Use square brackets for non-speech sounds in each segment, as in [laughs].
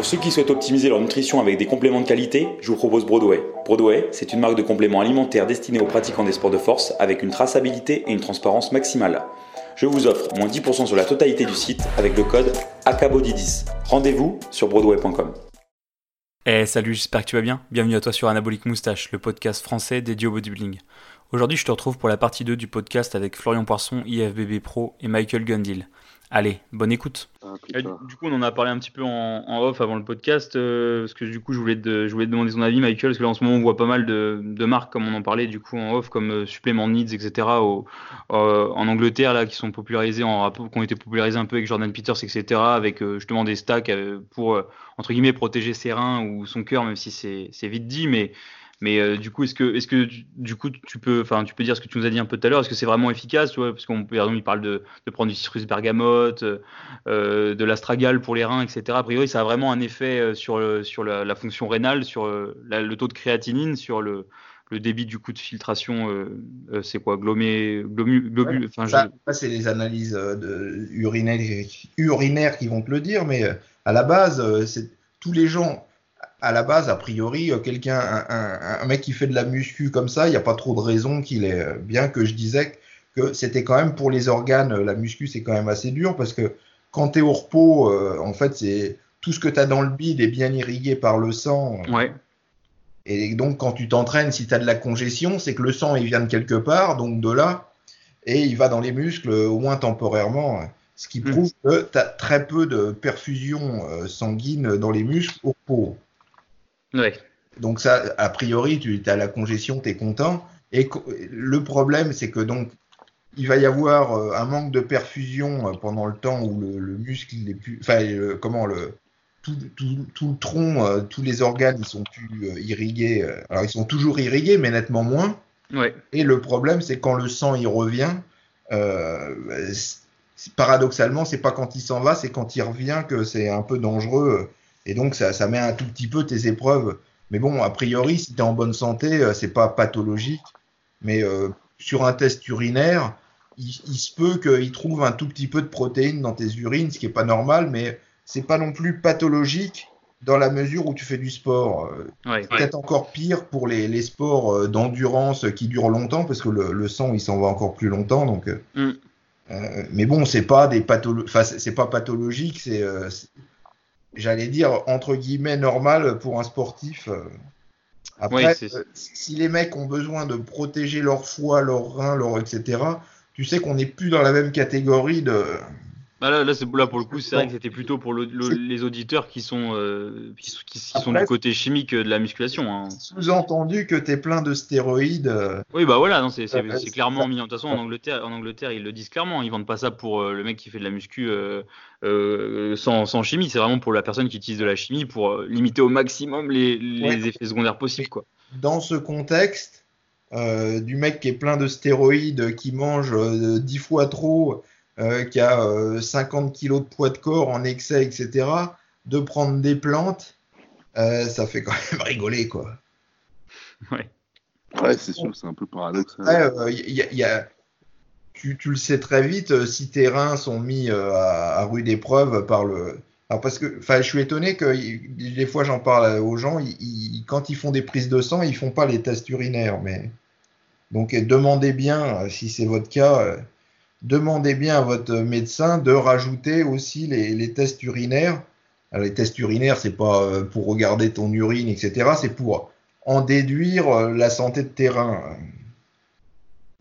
Pour ceux qui souhaitent optimiser leur nutrition avec des compléments de qualité, je vous propose Broadway. Broadway, c'est une marque de compléments alimentaires destinée aux pratiquants des sports de force avec une traçabilité et une transparence maximale. Je vous offre moins 10% sur la totalité du site avec le code ACABODY10. Rendez-vous sur broadway.com. Eh salut, j'espère que tu vas bien. Bienvenue à toi sur Anabolic Moustache, le podcast français dédié au bodybuilding. Aujourd'hui, je te retrouve pour la partie 2 du podcast avec Florian Poisson, IFBB Pro et Michael Gundil. Allez, bonne écoute. Ah, du coup, on en a parlé un petit peu en, off avant le podcast, euh, parce que du coup, je voulais, te, je voulais demander ton avis, Michael, parce que là, en ce moment, on voit pas mal de, marques, comme on en parlait, du coup, en off, comme euh, Supplément Needs, etc., au, euh, en Angleterre, là, qui sont popularisés en qui ont été popularisés un peu avec Jordan Peters, etc., avec justement des stacks pour, entre guillemets, protéger ses reins ou son cœur, même si c'est vite dit, mais mais euh, du coup, est-ce que, est-ce que du coup, tu peux, enfin, tu peux dire ce que tu nous as dit un peu tout à l'heure. Est-ce que c'est vraiment efficace, tu vois, parce qu'on, par exemple, il parle de, de prendre du citrus bergamote, euh, de l'astragale pour les reins, etc. A priori, ça a vraiment un effet euh, sur, sur la, fonction rénale, sur le taux de créatinine, sur le, le débit du coup de filtration, c'est quoi? Glomé, glomu, ça, c'est les analyses de, urinaires, urinaires qui vont te le dire, mais à la base, c'est tous les gens à la base, a priori, euh, quelqu'un, un, mec qui fait de la muscu comme ça, il n'y a pas trop de raison qu'il ait. Euh, bien que je disais que c'était quand même pour les organes, la muscu, c'est quand même assez dur parce que quand tu es au repos, euh, en fait, c'est tout ce que tu as dans le bide est bien irrigué par le sang. Ouais. Et donc, quand tu t'entraînes, si tu as de la congestion, c'est que le sang, il vient de quelque part, donc de là, et il va dans les muscles, au moins temporairement. Ce qui hmm. prouve que tu as très peu de perfusion sanguine dans les muscles au repos. Donc ça, a priori, tu as la congestion, tu es content. Et le problème, c'est que donc il va y avoir euh, un manque de perfusion euh, pendant le temps où le, muscle, il est plus, enfin comment le tout, le tronc, tous les organes, ils sont plus euh, irrigués. alors ils sont toujours irrigués, mais nettement moins. Et le problème, c'est quand le sang il revient. paradoxalement, c'est pas quand il s'en va, c'est quand il revient que c'est un peu dangereux et donc, ça, ça, met un tout petit peu tes épreuves. Mais bon, a priori, si tu es en bonne santé, euh, c'est pas pathologique. Mais euh, sur un test urinaire, il, se peut qu'il trouve un tout petit peu de protéines dans tes urines, ce qui est pas normal, mais c'est pas non plus pathologique dans la mesure où tu fais du sport. Euh, peut-être encore pire pour les, les sports d'endurance qui durent longtemps, parce que le, le sang, il s'en va encore plus longtemps. Donc, mm. mais bon, c'est pas des patholo c'est pas pathologique, c'est j'allais dire, entre guillemets, normal pour un sportif. Après, euh, si les mecs ont besoin de protéger leur foie, leur rein, leur etc., tu sais qu'on n'est plus dans la même catégorie de, bah là, là, là, pour le coup, c'est vrai que c'était plutôt pour les auditeurs qui sont, euh, qui, sont du côté chimique de la musculation. Hein. Sous-entendu que tu es plein de stéroïdes. Euh. Oui, bah voilà, c'est clairement mis. De toute façon, en Angleterre, en Angleterre, ils le disent clairement. Ils vendent pas ça pour euh, le mec qui fait de la muscu sans, sans, chimie. C'est vraiment pour la personne qui utilise de la chimie pour limiter au maximum les, les effets secondaires possibles. Quoi. Dans ce contexte, du mec qui est plein de stéroïdes, qui mange dix fois trop euh, qui a 50 euh, kilos de poids de corps en excès, etc., de prendre des plantes, euh, ça fait quand même [laughs] rigoler, quoi. Ouais. Ouais, c'est sûr, c'est un peu paradoxal. y a, tu, tu, le sais très vite, si tes reins sont mis à, rude épreuve par le. Alors parce que, enfin, je suis étonné que des fois j'en parle aux gens, ils, quand ils font des prises de sang, ils font pas les tests urinaires, mais donc demandez bien si c'est votre cas demandez bien à votre médecin de rajouter aussi les, tests urinaires. les tests urinaires, c'est pas euh, pour regarder ton urine, etc. C'est pour en déduire euh, la santé de terrain.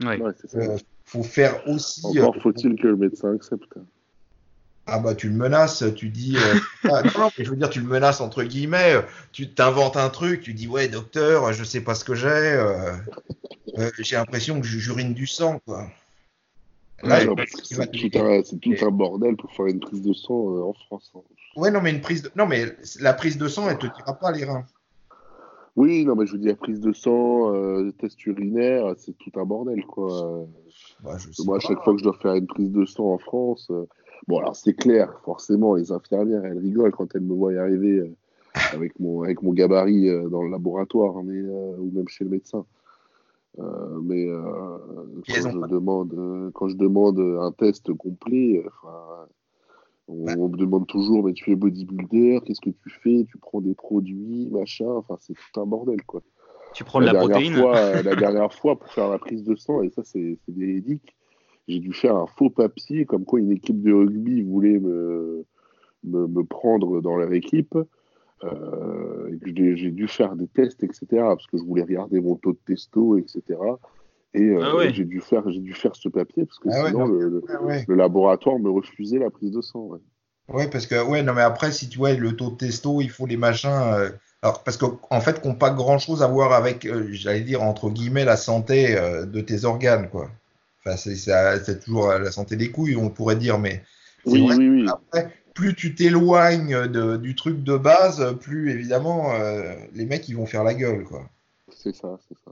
Oui. Euh, faut faire aussi. Encore faut-il que le médecin accepte. Ah bah tu le menaces, tu dis [laughs] ah, non, je veux dire tu le menaces entre guillemets, tu t'inventes un truc, tu dis ouais docteur, je sais pas ce que j'ai, j'ai l'impression que j'urine du sang quoi c'est tout, un bordel pour faire une prise de sang euh, en France. Hein. Ouais, non, mais une prise de... non, mais la prise de sang, elle te tira pas les reins. Oui, non, mais je veux dire, prise de sang, euh, test urinaire, c'est tout un bordel, quoi. Bah, Moi, à chaque fois que je dois faire une prise de sang en France, euh, bon, alors c'est clair, forcément, les infirmières, elles rigolent quand elles me voient y arriver avec, mon, avec mon gabarit dans le laboratoire, mais, ou même chez le médecin. Euh, mais euh, quand, je demande, quand je demande un test complet, On, me demande toujours, mais tu es bodybuilder, qu'est-ce que tu fais? Tu prends des produits, machin. Enfin, c'est tout un bordel, quoi. Tu prends de la, protéine? fois, [laughs] La dernière fois, pour faire la prise de sang, et ça, c'est véridique, j'ai dû faire un faux papier, comme quoi une équipe de rugby voulait me, me, prendre dans leur équipe. Euh, j'ai dû faire des tests, etc., parce que je voulais regarder mon taux de testo, etc. Et euh, ah j'ai dû faire, j'ai dû faire ce papier parce que ah sinon le, ah le, laboratoire me refusait la prise de sang. Ouais. parce que ouais, non mais après si tu vois le taux de testo, il faut les machins. Euh, alors parce qu'en en fait, qu'on pas grand chose à voir avec, j'allais dire entre guillemets la santé de tes organes quoi. Enfin c'est toujours la santé des couilles, on pourrait dire, mais oui, oui, oui. Après, plus tu t'éloignes du truc de base, plus évidemment euh, les mecs ils vont faire la gueule quoi. C'est ça, c'est ça.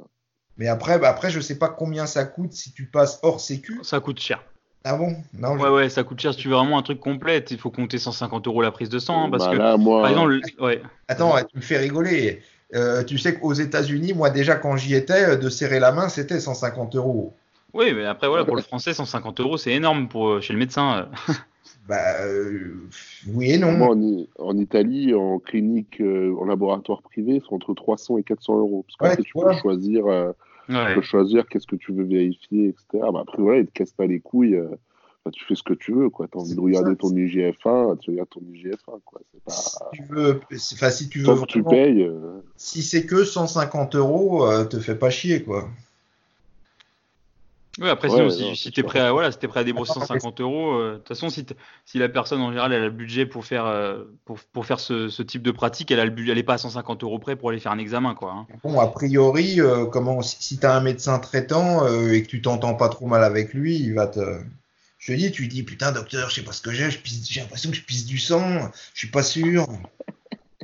Mais après, bah après je sais pas combien ça coûte si tu passes hors sécu. Ça coûte cher. Ah bon? Non, Ouais, ouais, ça coûte cher. Si tu veux vraiment un truc complet, il faut compter 150 euros la prise de sang. Hein, parce bah que, là, moi... par exemple, ouais. Attends, tu me fais rigoler. Euh, tu sais qu'aux États-Unis, moi déjà quand j'y étais, euh, de serrer la main, c'était 150 euros. Oui, mais après, voilà, pour le français, 150 euros, c'est énorme pour, chez le médecin. [laughs] Bah, euh, oui et non. Moi, en, Italie, en clinique, euh, en laboratoire privé, c'est entre 300 et 400 euros. Parce que tu, peux choisir, euh, peux choisir qu'est-ce que tu veux vérifier, etc. Bah, après, voilà, ils ne te cassent pas les couilles. Bah, tu fais ce que tu veux. Tu as envie de regarder ton IGF1, tu regardes ton IGF1. Quoi. Pas... Si tu veux, enfin, si tu veux tu payes. Si c'est que 150 euros, te fais pas chier. quoi. Oui, après, si, si tu es prêt à, voilà, si prêt à débourser 150 euros, euh, de toute façon, si, si la personne en général elle a le budget pour faire, euh, pour, pour, faire ce, ce, type de pratique, elle a le elle est pas à 150 euros près pour aller faire un examen. Quoi, hein. Bon, a priori, euh, comment, si, tu as un médecin traitant et que tu t'entends pas trop mal avec lui, il va te. Je te dis, tu lui dis, putain, docteur, je sais pas ce que j'ai, j'ai l'impression que je pisse du sang, je suis pas sûr.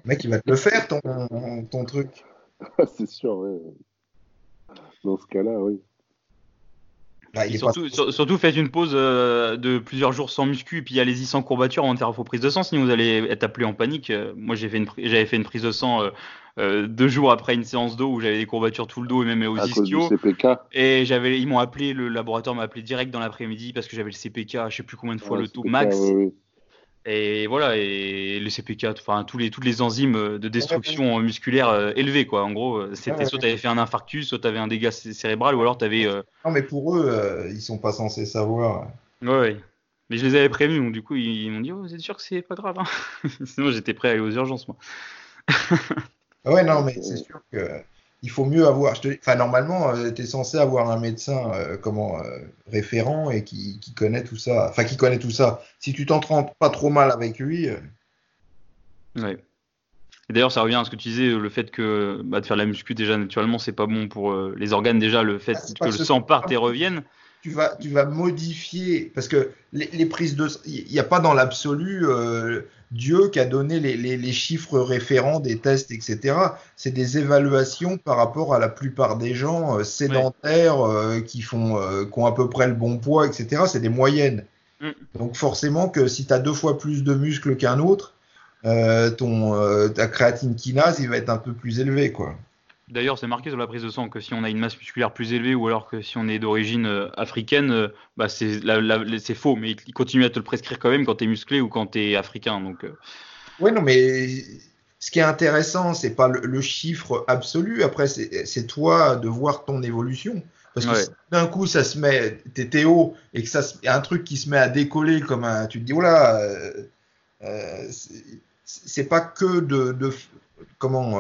Le mec, il va te le faire, ton, ton truc. [laughs] C'est sûr, oui. Dans ce cas-là, oui. Bah, surtout, surtout, faites une pause euh, de plusieurs jours sans muscu et puis allez-y sans courbature avant de faire vos prises de sang, sinon vous allez être appelé en panique. Euh, moi, j'ai fait une, j'avais fait une prise de sang euh, deux jours après une séance d'eau où j'avais des courbatures tout le dos et même aux ischios. Et j'avais, ils m'ont appelé, le laboratoire m'a appelé direct dans l'après-midi parce que j'avais le CPK, je sais plus combien de fois le taux max. Et voilà, et le CPK, enfin tous les, toutes les enzymes de destruction musculaire euh, élevées, quoi. En gros, euh, c'était soit tu avais fait un infarctus, soit tu avais un dégât cérébral, ou alors tu avais. Euh, non, mais pour eux, ils sont pas censés savoir. Ouais, mais je les avais prévenus, donc du coup, ils, m'ont dit, oh, vous êtes sûr que c'est pas grave, hein [laughs] Sinon, j'étais prêt à aller aux urgences, moi. ouais, non, [laughs] mais c'est sûr que il faut mieux avoir. enfin, normalement, euh, tu es censé avoir un médecin euh, comment euh, référent et qui, connaît tout ça. Enfin, qui connaît tout ça. Si tu t'entends pas trop mal avec lui. Ouais. Et d'ailleurs, ça revient à ce que tu disais, le fait que bah, de faire la muscu déjà naturellement, c'est pas bon pour les organes. Déjà, le fait ah, que le sang parte et revienne. Tu vas, tu vas modifier parce que les, les prises de, il n'y a pas dans l'absolu Dieu qui a donné les, chiffres référents des tests, etc. C'est des évaluations par rapport à la plupart des gens euh, sédentaires euh, qui, font, euh, qui ont à peu près le bon poids, etc. C'est des moyennes. Mm. Donc forcément que si tu as deux fois plus de muscles qu'un autre, ton, ta créatine kinase, il va être un peu plus élevé. quoi. D'ailleurs, c'est marqué sur la prise de sang que si on a une masse musculaire plus élevée ou alors que si on est d'origine euh, africaine, euh, bah c'est faux, mais il continue à te le prescrire quand même quand tu es musclé ou quand tu es africain. Donc, euh. Oui, non, mais ce qui est intéressant, c'est pas le, chiffre absolu. Après, c'est toi de voir ton évolution. Parce que d'un coup, ça se met, t'es Théo, et que ça a un truc qui se met à décoller comme un. Tu te dis, voilà, euh, c'est pas que de. de comment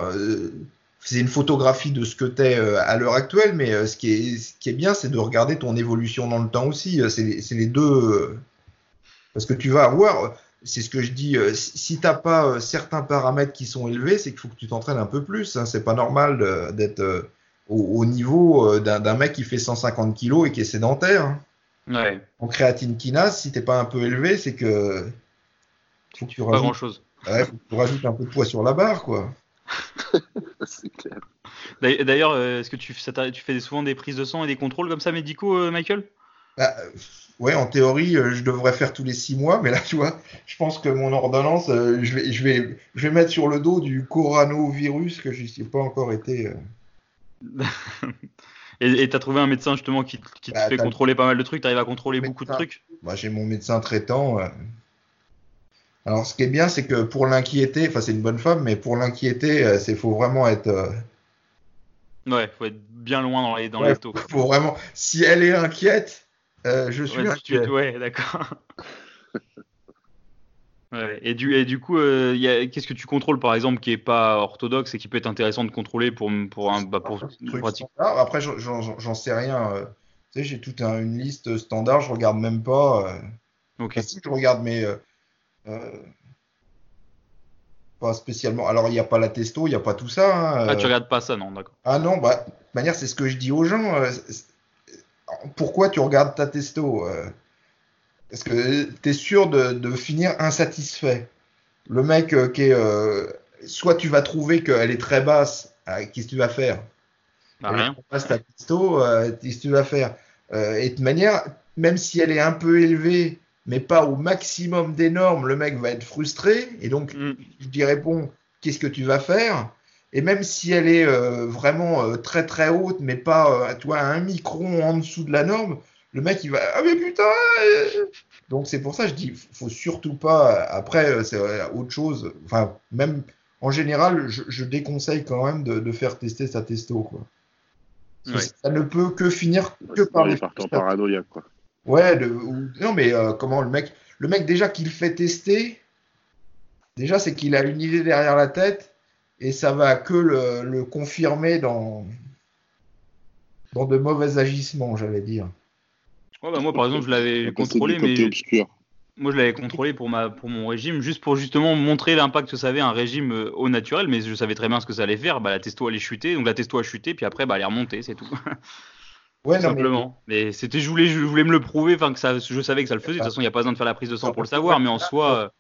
c'est une photographie de ce que tu es euh, à l'heure actuelle, mais euh, ce qui est, ce qui est bien, c'est de regarder ton évolution dans le temps aussi. Euh, c'est les deux. Parce que tu vas avoir, c'est ce que je dis, si tu n'as pas certains paramètres qui sont élevés, c'est qu'il faut que tu t'entraînes un peu plus. Hein. C'est pas normal d'être au, niveau d'un mec qui fait 150 kg et qui est sédentaire. Hein. Ouais. En créatine kinase, si t'es pas un peu élevé, c'est que. Faut que tu rajoutes, pas grand chose. Ouais, faut que tu rajoutes un peu de poids sur la barre, quoi. [laughs] c'est clair. D'ailleurs, euh, est-ce que tu, tu, fais souvent des prises de sang et des contrôles comme ça médicaux, euh, Michael? Bah, Ouais, en théorie, euh, je devrais faire tous les six mois, mais là, tu vois, je pense que mon ordonnance, je, vais, je, vais, je vais mettre sur le dos du coronavirus que je n'ai pas encore été. [laughs] et tu as trouvé un médecin justement qui, te bah, fait contrôler pas mal de trucs, tu arrives à contrôler beaucoup de trucs? Moi, j'ai mon médecin traitant. Alors, ce qui est bien, c'est que pour l'inquiéter, enfin, c'est une bonne femme, mais pour l'inquiéter, c'est faut vraiment être. Ouais, faut être bien loin dans les dans ouais, Faut vraiment. Si elle est inquiète, je suis inquiet. ouais, d'accord. [laughs] et, du, et du coup, euh, qu'est-ce que tu contrôles par exemple qui est pas orthodoxe et qui peut être intéressant de contrôler pour, pour un bah, pour, Après, j'en sais rien. Euh. tu sais, j'ai toute une liste standard, je regarde même pas. Euh. Ok. si je regarde, mais pas spécialement. Alors, il n'y a pas la testo, il n'y a pas tout ça. Hein, ah, tu regardes pas ça, non, d'accord. Ah non, bah, de manière, c'est ce que je dis aux gens. pourquoi tu regardes ta testo parce que tu es sûr de, finir insatisfait. Le mec euh, qui est. Euh, soit tu vas trouver qu'elle est très basse, euh, qu'est-ce que tu vas faire? Bah, Rien. Passe ta pisto, qu'est-ce que tu vas faire? Et de manière, même si elle est un peu élevée, mais pas au maximum des normes, le mec va être frustré. Et donc, mm. je lui réponds qu'est-ce que tu vas faire? Et même si elle est vraiment très très haute, mais pas toi, un micron en dessous de la norme, le mec il va ah mais putain euh. donc c'est pour ça que je dis faut surtout pas après euh, c'est euh, autre chose enfin même en général je, déconseille quand même de, faire tester sa testo quoi ça ne peut que finir que par les paranoïaques quoi ouais non mais comment le mec le mec déjà qu'il fait tester déjà c'est qu'il a une idée derrière la tête et ça va que le, le confirmer dans dans de mauvais agissements j'allais dire bah, moi, par exemple, je l'avais contrôlé, mais. Moi, je l'avais contrôlé pour, ma, pour mon régime, juste pour justement montrer l'impact que ça avait un régime euh, au naturel, mais je savais très bien ce que ça allait faire. Bah, la testo allait chuter, donc la testo a chuté, puis après, bah, elle est remontée, c'est tout. [laughs] Ouais, simplement. Mais, c'était, je voulais, je voulais me le prouver, enfin que ça, je savais que ça le faisait. De toute façon, il n'y a pas besoin de faire la prise de sang pour le savoir, mais en soi,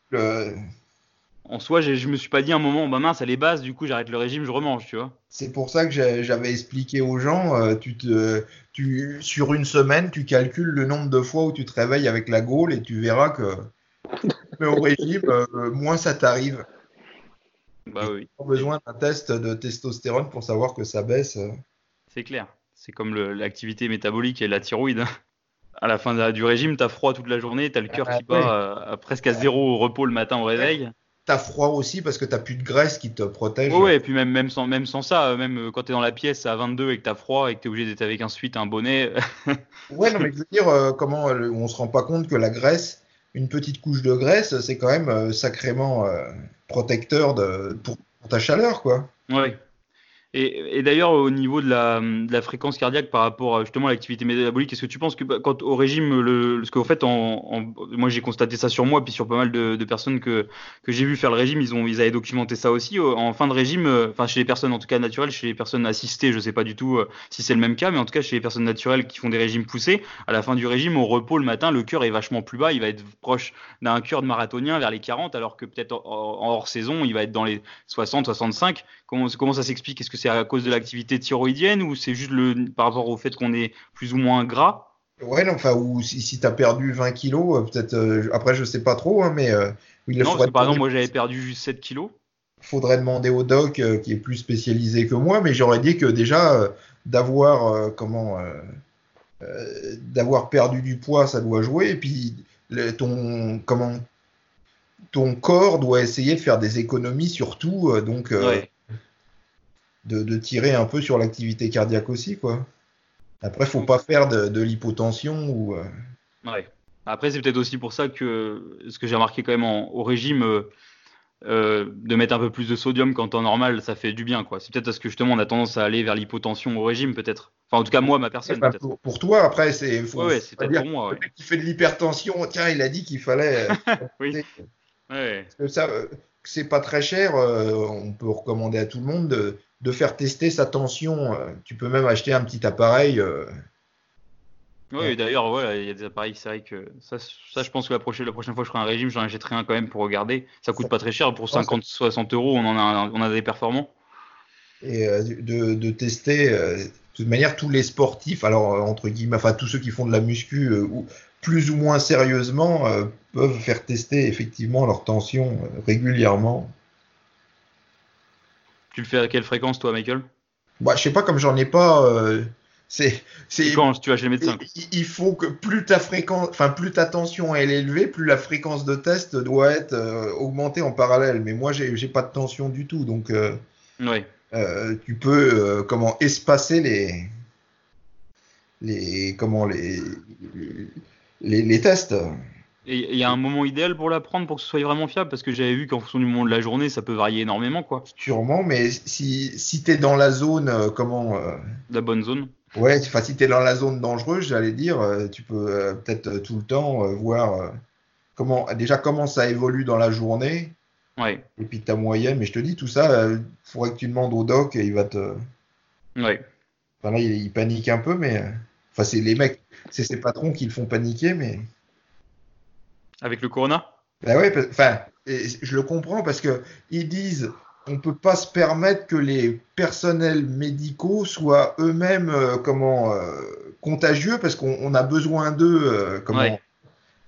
en soi, je me suis pas dit un moment, bah mince, elle est basse, du coup j'arrête le régime, je remange, tu vois. C'est pour ça que j'avais expliqué aux gens, euh, tu te, tu, sur une semaine, tu calcules le nombre de fois où tu te réveilles avec la gaule et tu verras que [laughs] au régime, euh, moins ça t'arrive. Bah oui. Pas besoin d'un test de testostérone pour savoir que ça baisse. Euh. C'est clair. C'est comme l'activité métabolique et la thyroïde. Hein. À la fin du régime, tu as froid toute la journée, tu as le cœur ah, qui bat presque à zéro au repos le matin au réveil t'as froid aussi parce que t'as plus de graisse qui te protège. Oui, et puis même, même, sans, même sans ça, euh, même euh, quand t'es dans la pièce à 22 et que t'as froid et que t'es obligé d'être avec un suite, un bonnet. [laughs] ouais, non, mais je veux dire, euh, comment on se rend pas compte que la graisse, une petite couche de graisse, c'est quand même sacrément protecteur de, pour, pour, ta chaleur, quoi. Ouais. Et, d'ailleurs, au niveau de la, fréquence cardiaque par rapport justement à l'activité métabolique, est-ce que tu penses que bah, quand au régime, le, ce que vous faites, en, moi j'ai constaté ça sur moi, puis sur pas mal de, personnes que, que j'ai vu faire le régime, ils, ont, ils avaient documenté ça aussi. En fin de régime, euh, enfin chez les personnes en tout cas naturelles, chez les personnes assistées, je sais pas du tout euh, si c'est le même cas, mais en tout cas chez les personnes naturelles qui font des régimes poussés, à la fin du régime, au repos le matin, le cœur est vachement plus bas, il va être proche d'un cœur de marathonien vers les 40, alors que peut-être en, hors saison, il va être dans les 60, 65. Comment, comment ça s'explique? Est-ce que c'est à cause de l'activité thyroïdienne ou c'est juste le, par rapport au fait qu'on est plus ou moins gras? Ouais, non, enfin, ou si, si tu as perdu 20 kilos, euh, peut-être. Euh, après, je sais pas trop, hein, mais. Euh, il non, faudrait par exemple, moi j'avais perdu juste 7 kilos. Faudrait demander au doc qui est plus spécialisé que moi, mais j'aurais dit que déjà, d'avoir. comment. d'avoir perdu du poids, ça doit jouer, et puis ton. Comment ton corps doit essayer de faire des économies sur tout, donc de, tirer un peu sur l'activité cardiaque aussi, quoi. Après, faut pas faire de, l'hypotension ou. Euh, ouais. Après, c'est peut-être aussi pour ça que ce que j'ai remarqué quand même au régime, euh, euh, de mettre un peu plus de sodium quand en normal, ça fait du bien, quoi. C'est peut-être parce que justement, on a tendance à aller vers l'hypotension au régime, peut-être. Enfin, en tout cas, moi, ma personne. Bah, pour, toi, après, c'est. Ouais, c'est peut-être pour moi. qui fait de l'hypertension, tiens, il a dit qu'il fallait. [laughs] oui. Ouais. Parce que ça, c'est pas très cher. on peut recommander à tout le monde de de faire tester sa tension. Euh, tu peux même acheter un petit appareil. Euh, oui, d'ailleurs, voilà, il y a des appareils, c'est vrai que ça, ça, je pense que la prochaine, la prochaine fois que je ferai un régime, j'en achèterai un quand même pour regarder. Ça coûte pas très cher, pour 50-60 euros, on en a, on a des performants. Et euh, de, tester, de toute manière, tous les sportifs, alors entre guillemets, enfin tous ceux qui font de la muscu, ou, plus ou moins sérieusement, peuvent faire tester effectivement leur tension régulièrement. Tu le fais à quelle fréquence, toi, Michael? Bah, Je sais pas, comme j'en ai pas euh, C'est, quand tu vas chez le médecin. Il faut que plus ta fréquence, enfin plus ta tension est élevée, plus la fréquence de test doit être euh, augmentée en parallèle. Mais moi, j'ai, j'ai pas de tension du tout, donc euh, tu peux comment espacer les les comment les les, les tests. Et il y a un moment idéal pour la prendre pour que ce soit vraiment fiable parce que j'avais vu qu'en fonction du moment de la journée, ça peut varier énormément, quoi. Sûrement, mais si, si tu es dans la zone, comment La bonne zone Ouais, enfin, si tu es dans la zone dangereuse, j'allais dire, euh, tu peux euh, peut-être euh, tout le temps voir comment, déjà comment ça évolue dans la journée. Ouais. Et puis ta moyenne. Mais je te dis, tout ça, il faudrait que tu demandes au doc et il va te. Ouais. Enfin là, il, panique un peu, mais. Enfin, c'est les mecs, c'est ses patrons qui le font paniquer, mais. Avec le corona? Bah ouais, enfin, je le comprends parce que ils disent on peut pas se permettre que les personnels médicaux soient eux-mêmes euh, comment euh, contagieux parce qu'on a besoin d'eux euh, comment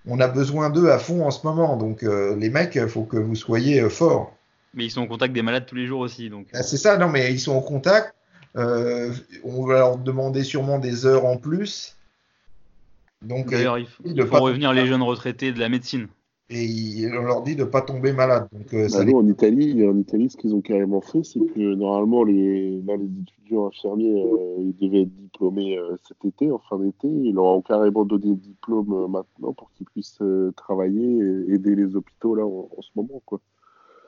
on a besoin d'eux à fond en ce moment. Donc les mecs il faut que vous soyez forts. Mais ils sont en contact des malades tous les jours aussi donc. Ah, c'est ça non mais ils sont en contact on va leur demander sûrement des heures en plus donc d'ailleurs il faut, revenir les jeunes retraités de la médecine et on leur dit de ne pas tomber malade. Donc, euh, bah en Italie, en Italie, ce qu'ils ont carrément fait, c'est que normalement, les, là, les étudiants infirmiers, euh, ils devaient être diplômés euh, cet été, en fin d'été. Ils leur ont carrément donné le diplôme maintenant pour qu'ils puissent travailler et aider les hôpitaux là en, ce moment, quoi.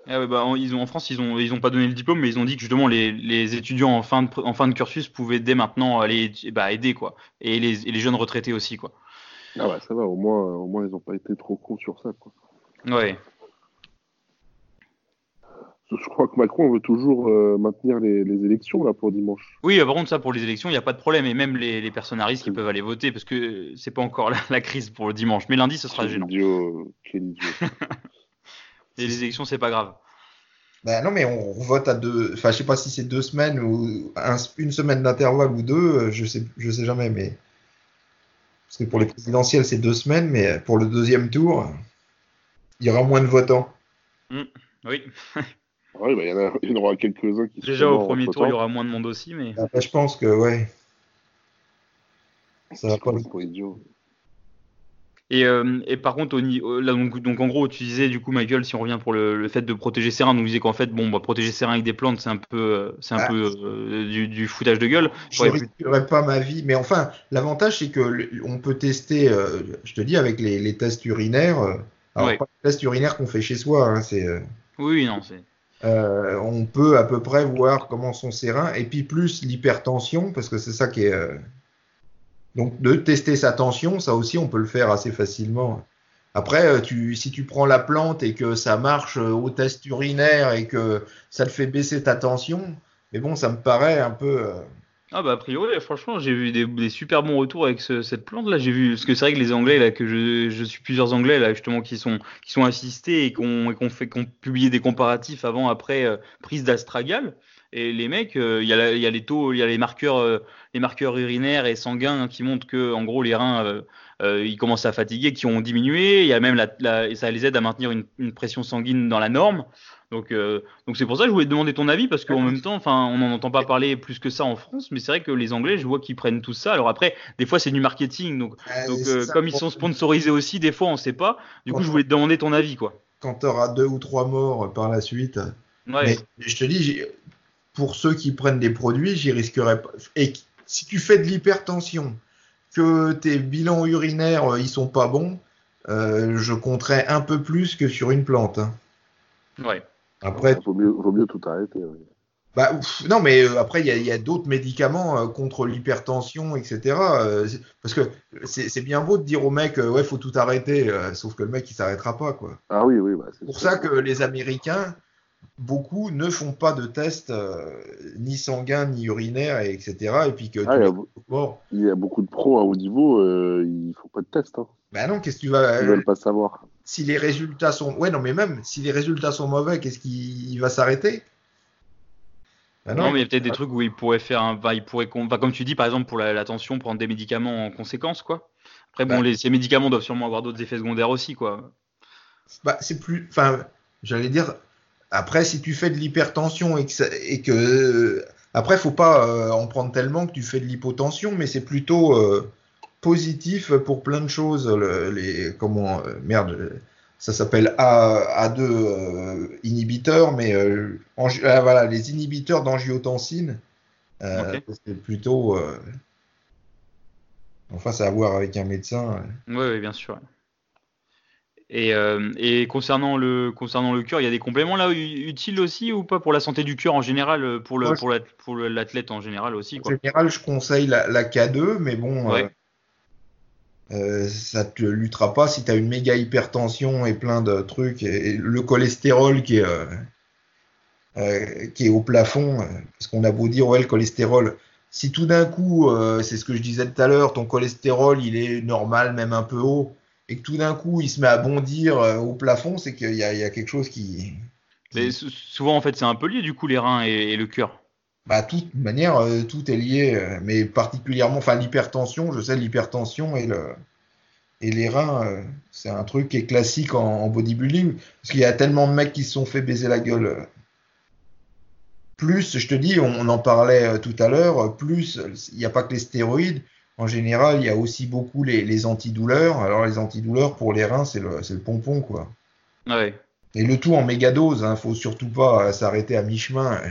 Ah bah, en, ils ont, en France, ils n'ont ils ont pas donné le diplôme, mais ils ont dit que justement les, les étudiants en fin, de, en fin de cursus pouvaient dès maintenant aller bah, aider, quoi. Et les, et les jeunes retraités aussi, quoi. Ah ouais, ça va, au moins, au moins ils n'ont pas été trop cons sur ça. Quoi. Ouais. Je crois que Macron veut toujours euh, maintenir les, élections là pour dimanche. Oui, par contre, ça pour les élections, il n'y a pas de problème. Et même les, les personnes à risque, ils peuvent aller voter parce que c'est pas encore la, crise pour le dimanche. Mais lundi, ce sera quel gênant. Idiot, quel idiot. [laughs] Et les élections, c'est pas grave. Ben non, mais on, vote à deux. Enfin, je sais pas si c'est deux semaines ou une semaine d'intervalle ou deux. Je sais, je sais jamais, mais parce que pour les présidentielles, c'est deux semaines, mais pour le deuxième tour, il y aura moins de votants. Mmh, oui. oui, bah, il, y en aura quelques-uns qui Déjà au premier tour, il y aura moins de monde aussi, mais. je pense que, ouais. Ça va pas. Pour idiot. Et, euh, et, par contre, au, là, donc, donc, en gros, tu disais du coup, Michael, si on revient pour le, le fait de protéger Serein, donc on disait qu'en fait, bon, bah, protéger Serein avec des plantes, c'est un peu, euh, c'est un ah. peu euh, du, du, foutage de gueule. Je ne risquerais pas ma vie, mais enfin, l'avantage c'est que on peut tester, je te dis, avec les, les tests urinaires. alors pas les tests urinaires qu'on fait chez soi, hein, c'est. oui, non, c'est. on peut à peu près voir comment sont ses reins, et puis plus l'hypertension, parce que c'est ça qui est donc de tester sa tension, ça aussi on peut le faire assez facilement. Après, euh, tu, si tu prends la plante et que ça marche euh, au test urinaire et que ça te fait baisser ta tension, mais bon, ça me paraît un peu. Euh, ah bah a priori, franchement, j'ai vu des, super bons retours avec cette plante là. J'ai vu parce que c'est vrai que les Anglais là, que je, suis plusieurs Anglais là justement qui sont qui sont assistés et qui ont, fait qu'on publié des comparatifs avant après prise d'astragal. Et les mecs, il y, a y, a les taux, il y a les marqueurs les marqueurs urinaires et sanguins hein, qui montrent que, en gros, les reins, euh, euh, ils commencent à fatiguer, qui ont diminué. Il y a même la, ça les aide à maintenir une, pression sanguine dans la norme. Donc, euh, donc c'est pour ça que je voulais te demander ton avis parce qu'en même temps, enfin, on n'en entend pas parler plus que ça en France, mais c'est vrai que les Anglais, je vois qu'ils prennent tout ça. Alors après, des fois, c'est du marketing, donc, donc comme ils sont sponsorisés aussi, des fois, on ne sait pas. Du coup, je voulais te demander ton avis, quoi. Quand tu auras deux ou trois morts par la suite. Ouais. je te dis, pour ceux qui prennent des produits, j'y risquerais pas. Et si tu fais de l'hypertension, que tes bilans urinaires euh, ils sont pas bons, euh, je compterais un peu plus que sur une plante. Hein. Ouais. Après, il vaut mieux, tout arrêter. Bah, non, mais euh, après, il y a, d'autres médicaments contre l'hypertension, etc. parce que c'est bien beau de dire au mec, ouais, faut tout arrêter, sauf que le mec, il s'arrêtera pas, quoi. Ah oui, oui. Bah, c'est pour ça que les Américains, beaucoup ne font pas de tests euh, ni sanguins ni urinaires etc et puis que ah, il, y a, beaucoup de pros à haut niveau euh, ils font pas de tests hein. ben non qu'est-ce que tu vas ils veulent pas savoir si les résultats sont ouais non mais même si les résultats sont mauvais qu'est-ce qu'il va s'arrêter? Ben non. mais il y a peut-être des trucs où il pourrait faire un il pourrait comme tu dis par exemple pour la, tension prendre des médicaments en conséquence quoi après bon ben. les, ces médicaments doivent sûrement avoir d'autres effets secondaires aussi quoi bah, c'est plus enfin j'allais dire après, si tu fais de l'hypertension et que, et que Après, faut pas en prendre tellement que tu fais de l'hypotension, mais c'est plutôt positif pour plein de choses. les, comment, merde, ça s'appelle A, 2 inhibiteurs, mais ah, voilà, les inhibiteurs d'angiotensine, c'est plutôt Enfin, c'est à voir avec un médecin. Oui, bien sûr. Et, euh, et, concernant le concernant le cœur, il y a des compléments là utiles aussi ou pas pour la santé du cœur en général, euh, pour le pour l'athlète en général aussi En général, je conseille la, K2, mais bon, euh, euh, ça te luttera pas si tu as une méga hypertension et plein de trucs et, le cholestérol qui est qui est au plafond, parce qu'on a beau dire ouais le cholestérol, si tout d'un coup, c'est ce que je disais tout à l'heure, ton cholestérol, il est normal, même un peu haut, et que tout d'un coup, il se met à bondir euh, au plafond, c'est qu'il y, a quelque chose qui... Mais souvent, en fait, c'est un peu lié, du coup, les reins et, le cœur. Bah, de toute manière, euh, tout est lié, mais particulièrement, enfin, l'hypertension, je sais, l'hypertension et le... Et les reins, c'est un truc qui est classique en, en bodybuilding, parce qu'il y a tellement de mecs qui se sont fait baiser la gueule plus, je te dis, on, en parlait euh, tout à l'heure, plus il n'y a pas que les stéroïdes. En général, il y a aussi beaucoup les, antidouleurs. Alors les antidouleurs pour les reins, c'est le, le, pompon, quoi. Ouais. Et le tout en mégadose, hein, faut surtout pas euh, s'arrêter à mi-chemin.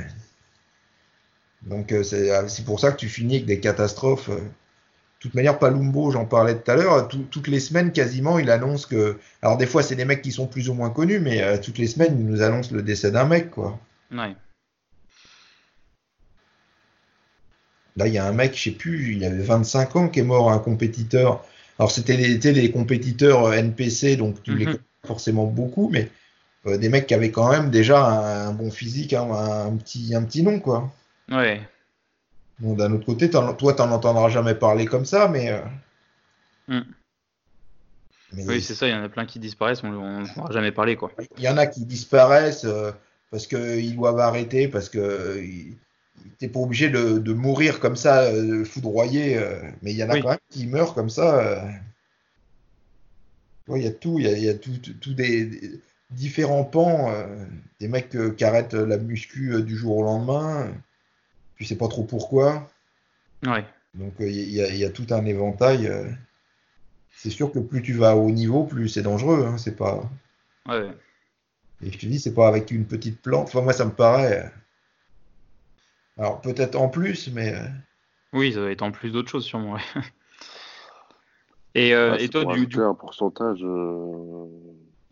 Donc euh, c'est pour ça que tu finis avec des catastrophes. De toute manière, Palumbo, j'en parlais tout à l'heure, toutes les semaines quasiment, il annonce que. Alors des fois, c'est des mecs qui sont plus ou moins connus, mais toutes les semaines, il nous annonce le décès d'un mec, quoi. Ouais. Là, il y a un mec, je sais plus, il avait 25 ans qui est mort, un compétiteur. Alors, c'était les, compétiteurs euh, NPC, donc tu les mhm. connais forcément beaucoup, mais euh, des mecs qui avaient quand même déjà un, bon physique, hein, un, petit, un petit nom, quoi. Ouais. Bon, d'un autre côté, toi, t'en entendras jamais parler comme ça, mais. Euh, mm. oui, c'est ça, il y en a plein qui disparaissent, on n'en jamais parlé, quoi. Il y en a qui disparaissent parce qu'ils doivent arrêter, parce que t'es pas obligé de, mourir comme ça, euh, foudroyé, euh, mais il y en a quand même qui meurent comme ça. Euh. Il y a tout, il y a, tout, des, différents pans, des mecs qui arrêtent la muscu du jour au lendemain, tu sais pas trop pourquoi. Donc il y, a, tout un éventail. C'est sûr que plus tu vas au haut niveau, plus c'est dangereux. Hein, c'est pas. Et je te dis, c'est pas avec une petite plante. Enfin, moi, ça me paraît. Alors peut-être en plus, mais. Euh, oui, ça va être en plus d'autres choses sûrement. et, euh, et toi, du, du, un pourcentage, euh,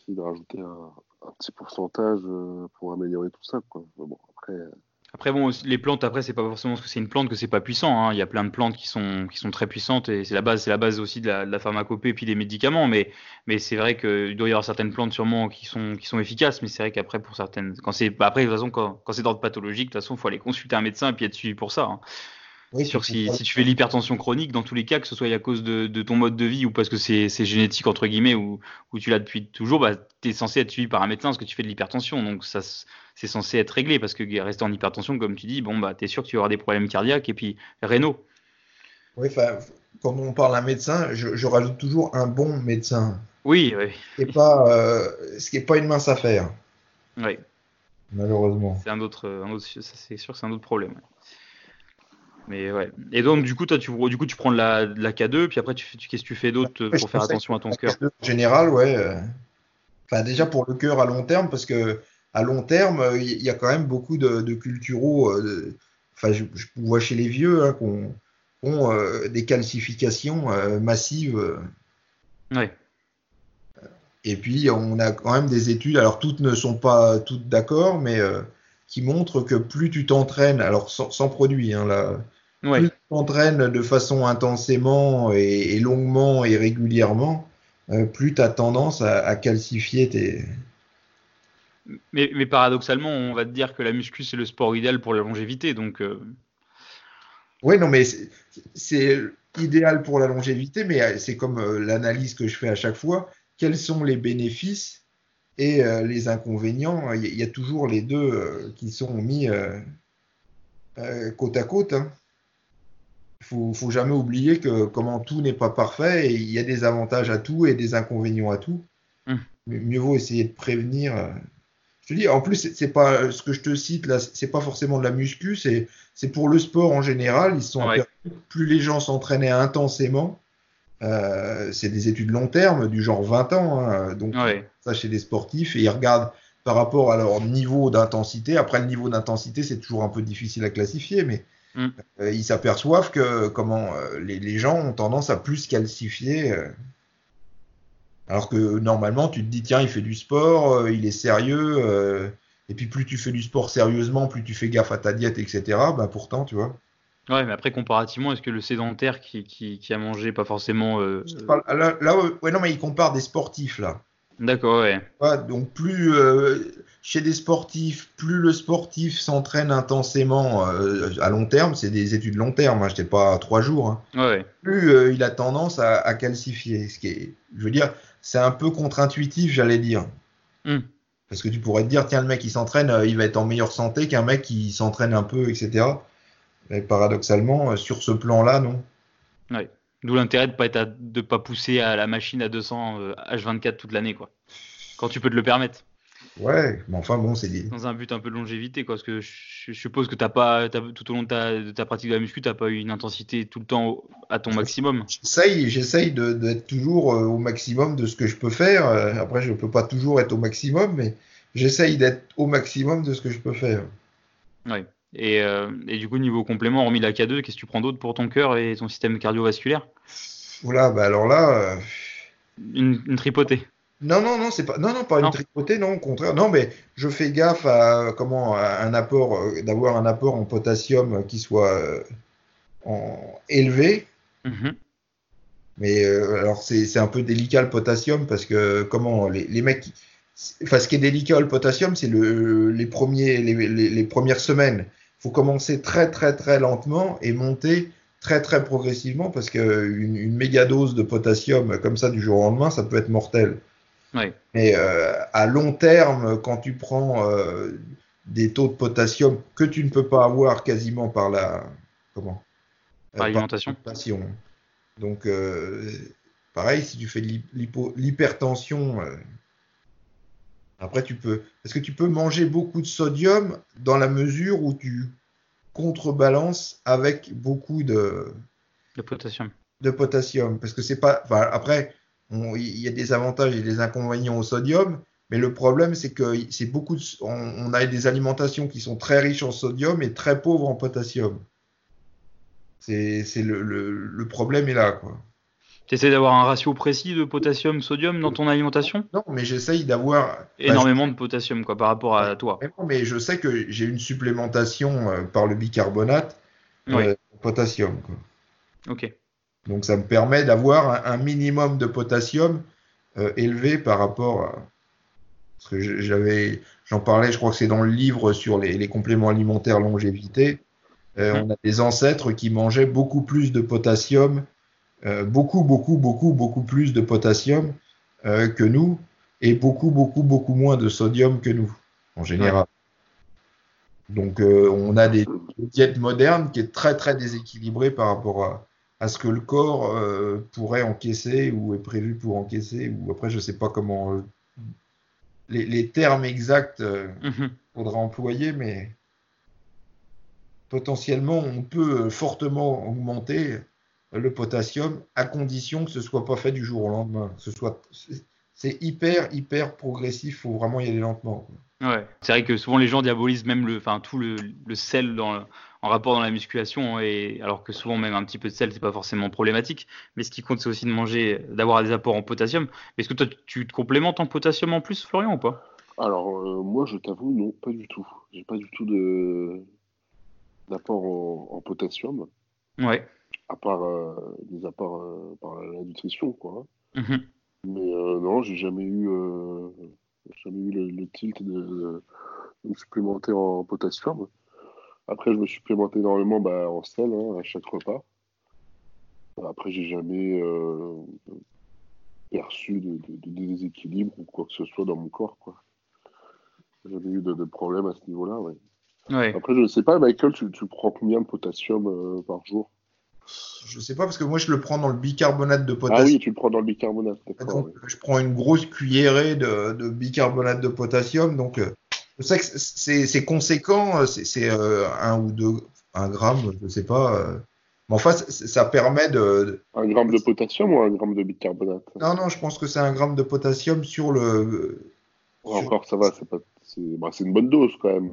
de rajouter un, petit pourcentage euh, pour améliorer tout ça, quoi. Bon, après. Après, bon, les plantes, après, c'est pas forcément parce que c'est une plante que c'est pas puissant. Hein. Il y a plein de plantes qui sont, qui sont très puissantes et c'est la base, c'est la base aussi de la, pharmacopée et puis des médicaments. Mais, mais c'est vrai qu'il doit y avoir certaines plantes sûrement qui sont, qui sont efficaces. Mais c'est vrai qu'après, pour certaines, quand c'est, bah, après, de toute façon, quand, quand c'est d'ordre pathologique, de toute façon, il faut aller consulter un médecin et puis être suivi pour ça. Hein. Oui, sur si, si, tu fais l'hypertension chronique, dans tous les cas, que ce soit à cause de, de ton mode de vie ou parce que c'est génétique, entre guillemets, ou, ou tu l'as depuis toujours, bah, tu es censé être suivi par un médecin parce que tu fais de l'hypertension. Donc, ça, c'est censé être réglé parce que rester en hypertension, comme tu dis, bon, bah, tu es sûr que tu avoir des problèmes cardiaques et puis rénaux. Oui, quand on parle d'un médecin, je, rajoute toujours un bon médecin. Oui, oui. Et pas, euh, ce qui n'est pas une mince affaire. Oui. Malheureusement. C'est un autre, un autre c'est sûr, c'est un autre problème. Mais ouais. Et donc, du coup, toi, tu, du coup, tu prends la, la K2, puis après, tu, qu'est-ce que tu fais d'autre pour faire attention à ton cœur En général, ouais. Euh, enfin, déjà pour le cœur à long terme, parce que à long terme, il y a quand même beaucoup de, de culturaux. Euh, enfin, je, vois chez les vieux hein, qu'on ont euh, des calcifications massives. Ouais. Et puis, on a quand même des études, alors toutes ne sont pas toutes d'accord, mais qui montrent que plus tu t'entraînes, alors sans, sans produit, hein, là, plus tu t'entraînes de façon intensément et, longuement et régulièrement, euh, plus tu as tendance à, calcifier tes. Mais, mais, paradoxalement, on va te dire que la muscu, c'est le sport idéal pour la longévité. Donc, euh. Oui, non, mais c'est idéal pour la longévité, mais euh, c'est comme l'analyse que je fais à chaque fois. Quels sont les bénéfices et les inconvénients Il y, a toujours les deux qui sont mis côte à côte. Hein faut, faut jamais oublier que comment tout n'est pas parfait et il y a des avantages à tout et des inconvénients à tout. Hum. Mieux vaut essayer de prévenir. Euh. Je te dis, en plus, c'est pas ce que je te cite là, c'est pas forcément de la muscu, c'est c'est pour le sport en général. Ils sont plus les gens s'entraînaient intensément. Euh, c'est des études long terme, du genre 20 ans. Hein, donc ça chez des sportifs et ils regardent par rapport à leur niveau d'intensité. Après le niveau d'intensité, c'est toujours un peu difficile à classifier, mais mm. euh, ils s'aperçoivent que comment euh, les, les, gens ont tendance à plus calcifier alors que normalement, tu te dis, tiens, il fait du sport, euh, il est sérieux, euh, et puis plus tu fais du sport sérieusement, plus tu fais gaffe à ta diète, etc. Ben pourtant, tu vois. Ouais, mais après, comparativement, est-ce que le sédentaire qui, qui, qui a mangé pas forcément. Euh, là, là, ouais, non, mais il compare des sportifs, là. D'accord, ouais. Donc, plus chez des sportifs, plus le sportif s'entraîne intensément à long terme, c'est des études long terme, hein, je n'étais pas à trois jours, hein, ouais. plus il a tendance à, à, calcifier. Ce qui est, je veux dire, c'est un peu contre-intuitif, j'allais dire. Hmm. Parce que tu pourrais te dire, tiens, le mec qui s'entraîne, euh, il va être en meilleure santé qu'un mec qui s'entraîne un peu, etc. Mais paradoxalement, euh, sur ce plan-là, non. Ouais. D'où l'intérêt de pas être de pas pousser à la machine à 200 H24 euh, toute l'année, quoi. Quand tu peux te le permettre. Ouais, mais enfin bon, c'est Dans un but un peu de longévité, quoi. Parce que je, suppose que t'as pas, tout au long de ta, de ta, pratique de la muscu, t'as pas eu une intensité tout le temps à ton maximum. J'essaye, j'essaye d'être toujours euh, au maximum de ce que je peux faire. Euh, après, je peux pas toujours être au maximum, mais j'essaye d'être au maximum de ce que je peux faire. Ouais. Et, euh, et, du coup, niveau complément, hormis la K2, qu'est-ce que tu prends d'autre pour ton cœur et ton système cardiovasculaire? Oula, bah alors là. Une, une tripotée. Non, non, non, c'est pas, non, non, pas une tripotée, non, au contraire. Non, mais je fais gaffe à comment un apport, euh, d'avoir un apport en potassium qui soit euh, en, élevé. Mm-hmm. Mais euh, alors c'est un peu délicat le potassium parce que comment les, les mecs, enfin ce qui est délicat le potassium, c'est le, les premiers, les, les, premières semaines. Faut commencer très très très lentement et monter très très progressivement parce qu'une une méga dose de potassium comme ça du jour au lendemain, ça peut être mortel. Mais euh, à long terme, quand tu prends euh, des taux de potassium que tu ne peux pas avoir quasiment par la comment? Euh, par l'alimentation. Donc pareil, si tu fais de l'hypertension, après tu peux, est-ce que tu peux manger beaucoup de sodium dans la mesure où tu contrebalances avec beaucoup de de potassium. De potassium, parce que c'est pas, après il y a des avantages et des inconvénients au sodium, mais le problème, c'est que c'est beaucoup on, a des alimentations qui sont très riches en sodium et très pauvres en potassium. C'est le, le, problème est là, quoi. Tu essaies d'avoir un ratio précis de potassium-sodium dans ton alimentation? Non, mais j'essaye d'avoir énormément de potassium quoi par rapport à toi. Mais je sais que j'ai une supplémentation euh, par le bicarbonate euh, potassium. Quoi. Ok. Donc ça me permet d'avoir un, minimum de potassium euh, élevé par rapport à... Parce que j'avais, j'en parlais, je crois que c'est dans le livre sur les, compléments alimentaires longévité. Euh, on a des ancêtres qui mangeaient beaucoup plus de potassium, beaucoup, beaucoup, beaucoup, beaucoup plus de potassium que nous, et beaucoup, beaucoup, beaucoup moins de sodium que nous, en général. Donc on a des diètes modernes qui est très, très déséquilibrées par rapport à, à ce que le corps euh, pourrait encaisser ou est prévu pour encaisser, ou après je sais pas comment euh, les, termes exacts euh, mhm. faudra employer, mais potentiellement on peut fortement augmenter le potassium à condition que ce soit pas fait du jour au lendemain. Ce soit c'est hyper hyper progressif, faut vraiment y aller lentement. Ouais, c'est vrai que souvent les gens diabolisent même le, enfin tout le, le sel dans, en rapport dans la musculation, et alors que souvent même un petit peu de sel, c'est pas forcément problématique. Mais ce qui compte, c'est aussi de manger, d'avoir des apports en potassium. Est-ce que toi, tu te complémentes en potassium en plus, Florian, ou pas? Alors, euh, moi, je t'avoue, non, pas du tout. J'ai pas du tout de d'apport en, potassium. Ouais. À part euh, des apports euh, par la nutrition, quoi. Mhm. Mais non, j'ai jamais eu, jamais eu le, tilt de, de, me supplémenter en potassium. Après, je me supplémente énormément bah, en sel hein, à chaque repas. Après, j'ai jamais euh, perçu de, déséquilibre ou quoi que ce soit dans mon corps. Quoi. Jamais eu de, problème à ce niveau-là. Ouais. Après, je ne sais pas, Michael, tu, prends combien de potassium euh, par jour? Je sais pas, parce que moi, je le prends dans le bicarbonate de potassium. Ah oui, tu le prends dans le bicarbonate. Je prends une grosse cuillerée de, bicarbonate de potassium, donc euh, c'est conséquent, c'est un ou deux, un gramme, je sais pas. Mais enfin, ça permet de. Un gramme de potassium ou un gramme de bicarbonate? Non, non, je pense que c'est un gramme de potassium sur le. Encore, ça va, c'est pas. Bah, une bonne dose quand même.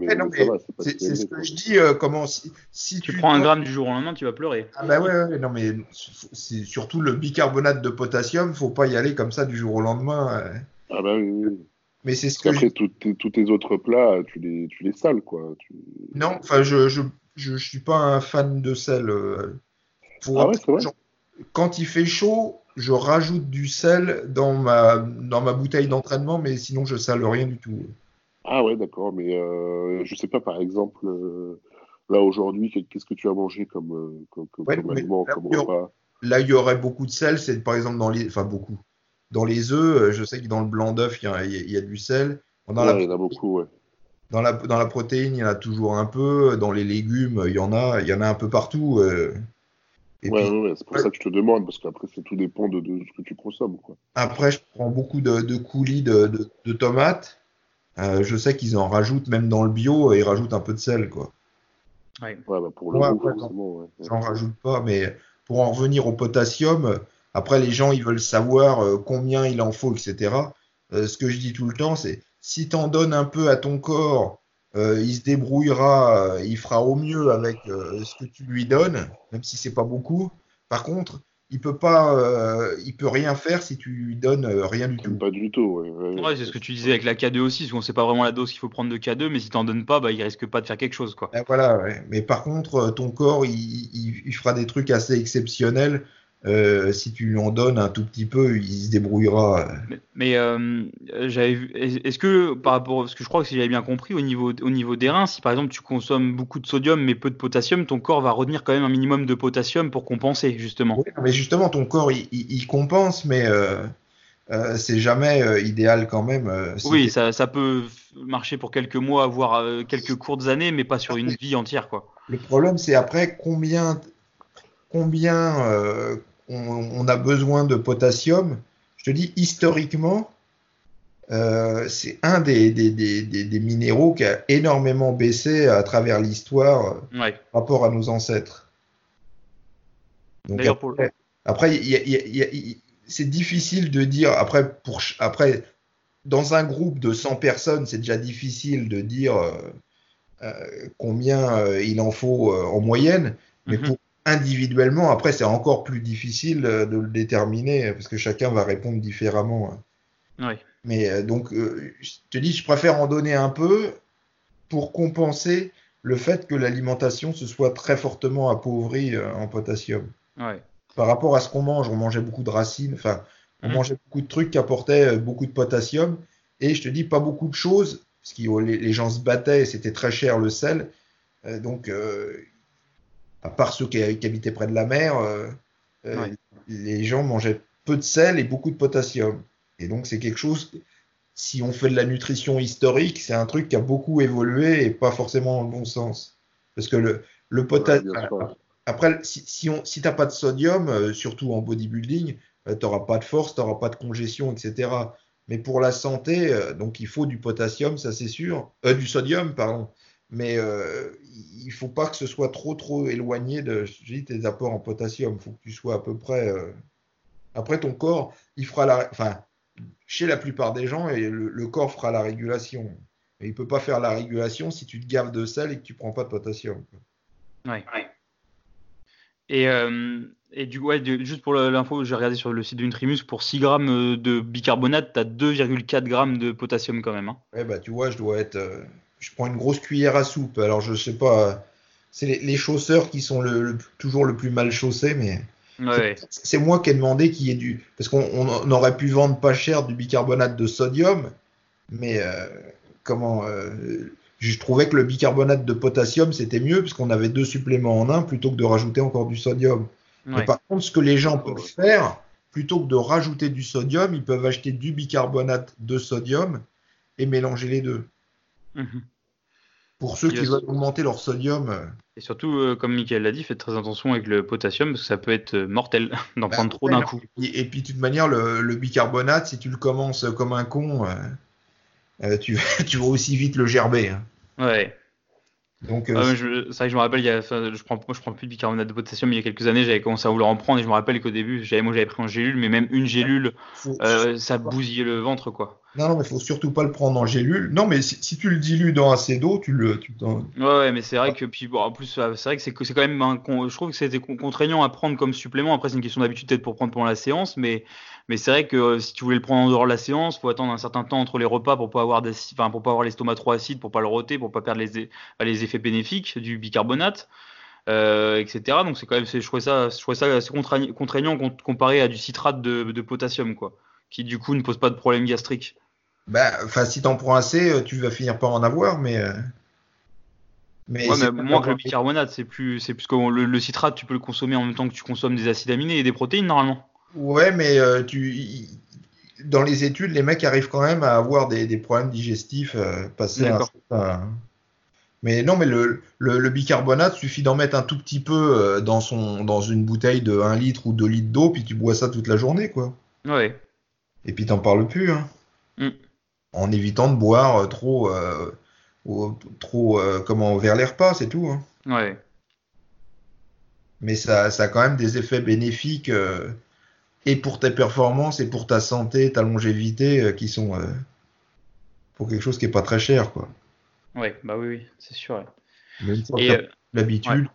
c'est ce que je dis. Euh, comment si, si tu, prends un gramme du jour au lendemain, tu vas pleurer. Ah bah ouais, ouais non mais c'est surtout le bicarbonate de potassium. Faut pas y aller comme ça du jour au lendemain. Ah bah oui. Mais c'est ce que. Après, tous tes autres plats, tu les, tu les sales quoi. Non, enfin je, je je, suis pas un fan de sel. Euh, ah ouais, vrai? quand il fait chaud, je rajoute du sel dans ma, dans ma bouteille d'entraînement, mais sinon je sale rien du tout. Ah ouais, d'accord, mais euh, je sais pas, par exemple, euh, là aujourd'hui, qu'est-ce que tu as mangé comme, euh, comme, aliment, là, comme repas? Là, il y aurait beaucoup de sel, c'est par exemple dans les. Enfin, beaucoup. Dans les œufs, je sais que dans le blanc d'œuf, il y, a du sel. Dans la... il y en a beaucoup, ouais. Dans la, dans la protéine, il y en a toujours un peu. Dans les légumes, il y en a, il y en a un peu partout. Euh. ouais, ouais, c'est pour ça que je te demande, parce qu'après, ça tout dépend de, de, ce que tu consommes. Quoi. Après, je prends beaucoup de, de coulis de, de tomates. Euh, je sais qu'ils en rajoutent, même dans le bio, et ils rajoutent un peu de sel. Quoi. Ouais, bah pour le ouais, goût, J'en rajoute pas, mais pour en revenir au potassium, après, les gens, ils veulent savoir euh, combien il en faut, etc. ce que je dis tout le temps, c'est si tu en donnes un peu à ton corps, euh, il se débrouillera, euh, il fera au mieux avec euh, ce que tu lui donnes, même si c'est pas beaucoup. Par contre, il peut pas, il peut rien faire si tu lui donnes rien du tout. Pas du tout. Ouais, c'est ce que tu disais avec la K2 aussi, parce qu'on sait pas vraiment la dose qu'il faut prendre de K2, mais si tu n'en donnes pas, bah, il risque pas de faire quelque chose, quoi. Ben voilà, mais par contre, ton corps, il, fera des trucs assez exceptionnels euh, si tu lui en donnes un tout petit peu, il se débrouillera. Mais, euh, j'avais vu. Est-ce que par rapport, parce que je crois que si j'avais bien compris, au niveau au niveau des reins, si par exemple tu consommes beaucoup de sodium mais peu de potassium, ton corps va retenir quand même un minimum de potassium pour compenser justement. Oui, mais justement, ton corps il, compense, mais euh, c'est jamais idéal quand même. oui, ça, ça, peut marcher pour quelques mois, voire quelques courtes années, mais pas sur une vie entière, quoi. Le problème, c'est après combien combien on, a besoin de potassium. Je te dis, historiquement, euh, c'est un des, des, minéraux qui a énormément baissé à travers l'histoire par rapport à nos ancêtres. après, c'est difficile de dire, après, pour, après, dans un groupe de 100 personnes, c'est déjà difficile de dire euh, euh, combien il en faut en moyenne, mais mhm. pour individuellement, après, c'est encore plus difficile euh, de le déterminer parce que chacun va répondre différemment. Hein. Mais euh, donc, euh, je te dis, je préfère en donner un peu pour compenser le fait que l'alimentation se soit très fortement appauvrie en potassium. Par rapport à ce qu'on mange, on mangeait beaucoup de racines, enfin, on mhm. mangeait beaucoup de trucs qui apportaient beaucoup de potassium. Et je te dis, pas beaucoup de choses, parce que les, gens se battaient, c'était très cher le sel. donc, à part ceux qui, habitaient près de la mer, euh, euh, les gens mangeaient peu de sel et beaucoup de potassium. Et donc c'est quelque chose, si on fait de la nutrition historique, c'est un truc qui a beaucoup évolué et pas forcément dans le bon sens. Parce que le, le potassium... après, si, si, on, si t'as pas de sodium, euh, surtout en bodybuilding, tu n'auras pas de force, tu n'auras pas de congestion, etc. Mais pour la santé, donc il faut du potassium, ça c'est sûr, du sodium, pardon mais euh, il faut pas que ce soit trop trop éloigné de dis, tes apports en potassium. Il faut que tu sois à peu près. Euh, après, ton corps, il fera la. Enfin, chez la plupart des gens, et le, corps fera la régulation. Mais il peut pas faire la régulation si tu te gaves de sel et que tu prends pas de potassium. Oui. Et, euh, et du coup, juste pour l'info, j'ai regardé sur le site de Nutrimus, pour 6 grammes euh, de bicarbonate, tu as 2,4 grammes de potassium quand même. Hein. Ouais, bah tu vois, je dois être je prends une grosse cuillère à soupe. Alors, je sais pas, c'est les, chausseurs qui sont le, toujours le plus mal chaussés, mais c'est moi qui ai demandé qu'il y ait du. Parce qu'on aurait pu vendre pas cher du bicarbonate de sodium, mais euh, comment. Euh, je trouvais que le bicarbonate de potassium c'était mieux parce qu'on avait deux suppléments en un plutôt que de rajouter encore du sodium. Mais par contre, ce que les gens peuvent faire, plutôt que de rajouter du sodium, ils peuvent acheter du bicarbonate de sodium et mélanger les deux. Mhm. Pour ceux qui veulent augmenter leur sodium. Euh, et surtout, euh, comme Michael l'a dit, faites très attention avec le potassium parce que ça peut être euh, mortel [laughs] d'en bah, prendre trop d'un coup. Et, puis, de toute manière, le, bicarbonate, si tu le commences comme un con, tu, [laughs] tu vas aussi vite le gerber. Hein. Ouais. Donc, euh, ah, c'est vrai que je me rappelle, il y a, je prends, moi, je prends plus de bicarbonate de potassium, mais il y a quelques années, j'avais commencé à vouloir en prendre et je me rappelle qu'au début, j'avais, moi, j'avais pris en gélule, mais même une gélule, euh, ça bousillait le ventre, quoi. Non, non, mais faut surtout pas le prendre en gélule. Non, mais si, tu le dilues dans assez d'eau, tu le. Tu ouais, ouais, mais c'est vrai que, puis, bon, en plus, c'est vrai que c'est, c'est quand même, un, je trouve que c'était contraignant à prendre comme supplément. Après, c'est une question d'habitude peut-être pour prendre pendant la séance, mais mais c'est vrai que euh, si tu voulais le prendre en dehors de la séance, faut attendre un certain temps entre les repas pour pas avoir enfin, pour pas avoir l'estomac trop acide, pour pas le roter, pour pas perdre les, les effets bénéfiques du bicarbonate. Euh, etc. Donc c'est quand même, je trouvais ça, je ça assez contraignant comparé à du citrate de, potassium, quoi, qui du coup ne pose pas de problème gastrique. Bah, enfin, si t'en prends assez, euh, tu vas finir par en avoir, mais. Mais, moins que le bicarbonate, c'est plus, c'est plus que le, citrate, tu peux le consommer en même temps que tu consommes des acides aminés et des protéines normalement. Ouais, mais euh, tu, dans les études, les mecs arrivent quand même à avoir des, des problèmes digestifs euh, passés à Mais non, mais le, le, bicarbonate, suffit d'en mettre un tout petit peu euh, dans, son, dans une bouteille de 1 litre ou 2 litres d'eau, puis tu bois ça toute la journée, quoi. Ouais. Et puis t'en parles plus, hein. Mm. En évitant de boire trop, trop comment, vers les repas, c'est tout. Hein. Ouais. Mais ça, ça a quand même des effets bénéfiques et pour tes performances et pour ta santé, ta longévité, euh, qui sont euh, pour quelque chose qui est pas très cher, quoi. Bah oui, oui c'est sûr. et euh, l'habitude.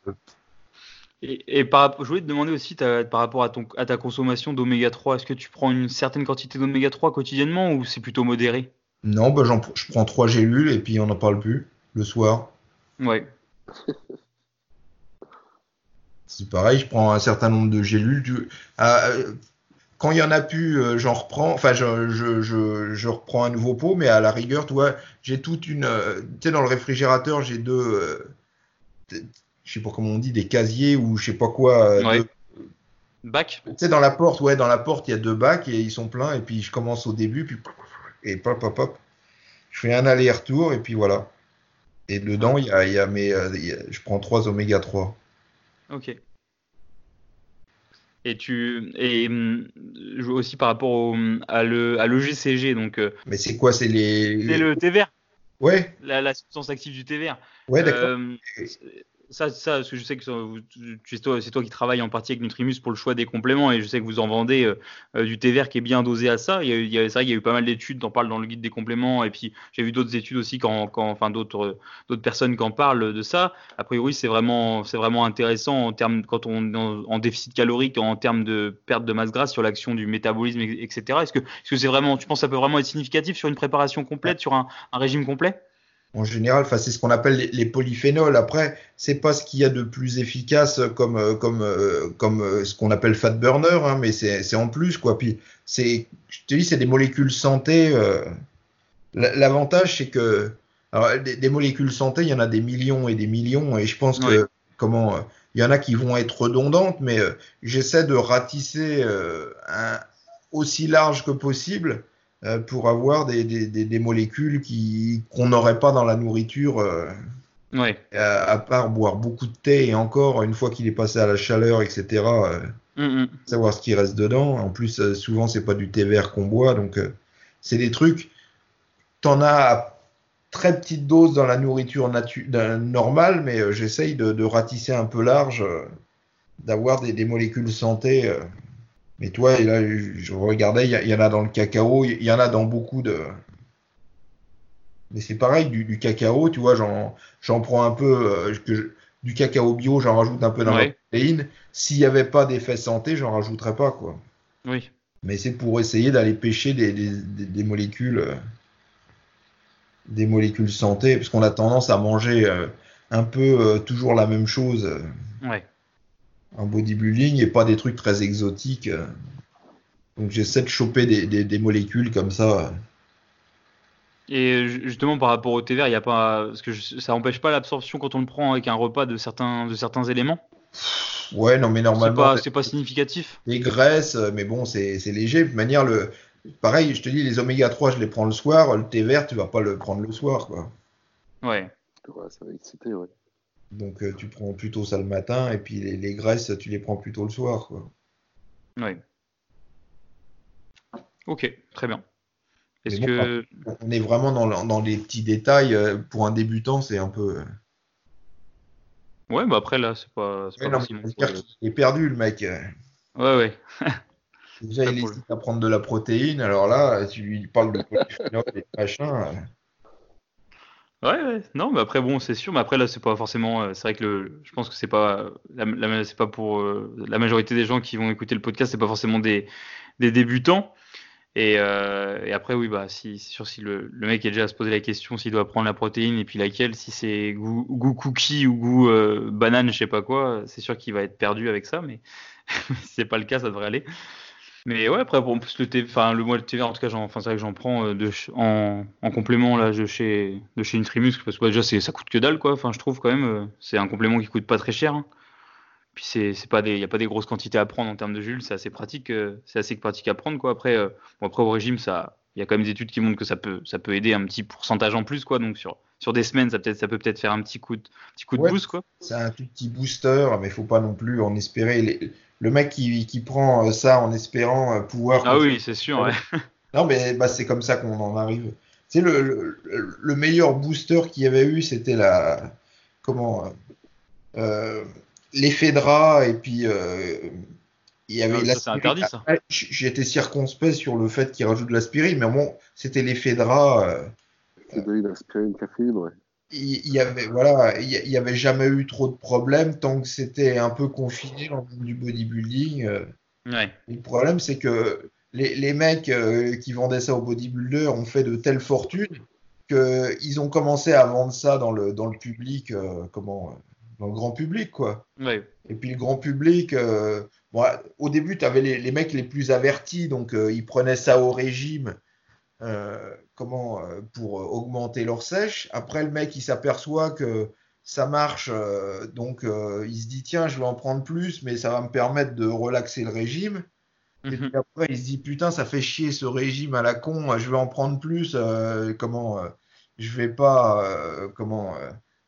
Et, par, je voulais te demander aussi par rapport à, ton, à ta consommation d'oméga 3, est-ce que tu prends une certaine quantité d'oméga 3 quotidiennement ou c'est plutôt modéré? Non, bah je prends trois gélules et puis on n'en parle plus le soir. Ouais. C'est pareil, je prends un certain nombre de gélules. Ah, quand il y en a plus, euh, j'en reprends. Enfin, je, je, je, je, reprends un nouveau pot, mais à la rigueur, tu vois, j'ai toute une. Euh, tu sais, dans le réfrigérateur, j'ai deux. Euh, je sais pas comment on dit, des casiers ou je sais pas quoi. Ouais. Bac. Tu sais, dans la porte, ouais, dans la porte, il y a deux bacs et ils sont pleins. Et puis je commence au début, puis et pop, pop, pop. Je fais un aller-retour et puis voilà. Et dedans, il y a, y a mes, je prends trois oméga 3. Ok. Et tu et hum, aussi par rapport au, à le à l'EGCG donc. Euh, Mais c'est quoi C'est les. C'est le thé vert. Ouais. La, la, substance active du thé vert. Ouais, d'accord. Euh, ça, ça, je sais que c'est toi, qui travailles en partie avec Nutrimus pour le choix des compléments et je sais que vous en vendez euh, euh, du thé vert qui est bien dosé à ça. Il y a, c'est vrai qu'il y a eu pas mal d'études, t'en parles dans le guide des compléments et puis j'ai vu d'autres études aussi quand, quand enfin d'autres, d'autres personnes qui en parlent de ça. A priori, c'est vraiment, vraiment intéressant en termes quand on est en, déficit calorique, en termes de perte de masse grasse sur l'action du métabolisme, etc. Est-ce que, c'est vraiment, tu penses que ça peut vraiment être significatif sur une préparation complète, sur un régime complet? En général, c'est ce qu'on appelle les, polyphénols. Après, c'est pas ce qu'il y a de plus efficace comme euh, comme euh, comme euh, ce qu'on appelle fat burner, hein, mais c'est en plus quoi. Puis c'est, je te dis, c'est des molécules santé. L'avantage, c'est que alors, des, molécules santé, il y en a des millions et des millions, et je pense que comment il y en a qui vont être redondantes, mais j'essaie de ratisser un, aussi large que possible pour avoir des, des, des, molécules qui qu'on n'aurait pas dans la nourriture. Euh, ouais. à, part boire beaucoup de thé et encore une fois qu'il est passé à la chaleur, etc. Euh, mm, mm. Savoir ce qui reste dedans. En plus, souvent c'est pas du thé vert qu'on boit, donc c'est des trucs. T'en as à très petite dose dans la nourriture normale, mais j'essaye de, de, ratisser un peu large, d'avoir des, des, molécules santé mais toi, là, je regardais, il y, en a dans le cacao, il y en a dans beaucoup de. Mais c'est pareil, du, cacao, tu vois, j'en prends un peu, euh, du cacao bio, j'en rajoute un peu dans la protéine. S'il n'y avait pas d'effet santé, j'en rajouterais pas, quoi. Oui. Mais c'est pour essayer d'aller pêcher des, des, des, molécules, euh, des molécules santé, parce qu'on a tendance à manger euh, un peu toujours la même chose. Ouais en bodybuilding et pas des trucs très exotiques. Donc j'essaie de choper des, molécules comme ça. Et justement par rapport au thé vert, il y a pas parce que ça n'empêche pas l'absorption quand on le prend avec un repas de certains de certains éléments? Ouais, non mais normalement c'est pas, pas significatif. Les graisses, mais bon c'est léger. De manière le pareil, je te dis les oméga 3, je les prends le soir, le thé vert, tu vas pas le prendre le soir quoi. Ouais. ça va exciter, ouais. Donc euh, tu prends plutôt ça le matin et puis les, graisses, tu les prends plutôt le soir. Quoi. Oui. Ok, très bien. Est-ce que on est vraiment dans, dans, les petits détails pour un débutant, c'est un peu. Ouais, bah après là, c'est pas. pas non, il est perdu le mec. Ouais, ouais. Déjà, il hésite à prendre de la protéine, alors là, tu lui parles de [laughs] et machin. Ouais, ouais, non, mais après bon, c'est sûr, mais après là, c'est pas forcément. Euh, c'est vrai que le, je pense que c'est pas, pas pour euh, la majorité des gens qui vont écouter le podcast, c'est pas forcément des, débutants. Et, euh, et, après, oui, bah, si, c'est sûr, si le, mec est déjà à se poser la question s'il doit prendre la protéine et puis laquelle, si c'est goût, goût cookie ou goût banane, je sais pas quoi, c'est sûr qu'il va être perdu avec ça, mais si [laughs] c'est pas le cas, ça devrait aller. Mais ouais, après, bon, plus le TV, enfin, le mois de TV, en tout cas, c'est vrai que j'en prends euh, de, en, en, complément, là, de chez, de chez parce que bah, déjà, ça coûte que dalle, quoi. Enfin, je trouve quand même, euh, c'est un complément qui coûte pas très cher. Hein. Puis c'est, pas des, a pas des grosses quantités à prendre en termes de jus, c'est assez pratique, euh, c'est assez pratique à prendre, quoi. Après, après au régime, ça, il y a quand même des études qui montrent que ça peut, ça peut aider un petit pourcentage en plus, quoi. Donc sur, sur des semaines, ça peut, ça peut peut-être faire un petit coup de, petit coup de boost, quoi. C'est un tout petit booster, mais il faut pas non plus en espérer. Les, le mec qui, qui, prend euh, ça en espérant euh, pouvoir. Ah oui, c'est sûr. Ouais. [laughs] Non, mais bah, c'est comme ça qu'on en arrive. Tu sais, le, le, meilleur booster qu'il y avait eu, c'était la. Comment euh, L'effet et puis. Euh, il y avait ah, c'est interdit ça. J'étais circonspect sur le fait qu'il rajoute de l'aspirine, mais bon, c'était l'effet drap. Euh, l'aspirine, caféine, ouais il y avait voilà il y avait jamais eu trop de problèmes tant que c'était un peu confiné dans le monde du bodybuilding euh. ouais. le problème c'est que les, les mecs euh, qui vendaient ça aux bodybuilders ont fait de telles fortunes qu'ils ont commencé à vendre ça dans le dans le public euh, comment dans le grand public quoi ouais. et puis le grand public bon, au début tu avais les, les, mecs les plus avertis donc ils prenaient ça au régime euh, comment euh, pour euh, augmenter leur sèche. Après, le mec, il s'aperçoit que ça marche, donc il se dit tiens, je vais en prendre plus, mais ça va me permettre de relaxer le régime. Et mhm. puis après, il se dit putain, ça fait chier ce régime à la con, je vais en prendre plus. comment je vais pas comment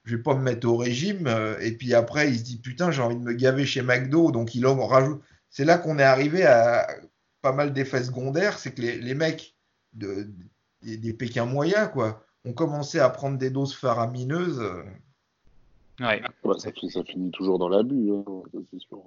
je vais pas me mettre au régime. et puis après, il se dit putain, j'ai envie de me gaver chez McDo, donc il en rajoute. C'est là qu'on est arrivé à pas mal d'effets secondaires, c'est que les, les mecs de, des, Pékins moyens, quoi. On commençait à prendre des doses faramineuses. Ouais. ça, ça, finit toujours dans l'abus, hein, c'est sûr.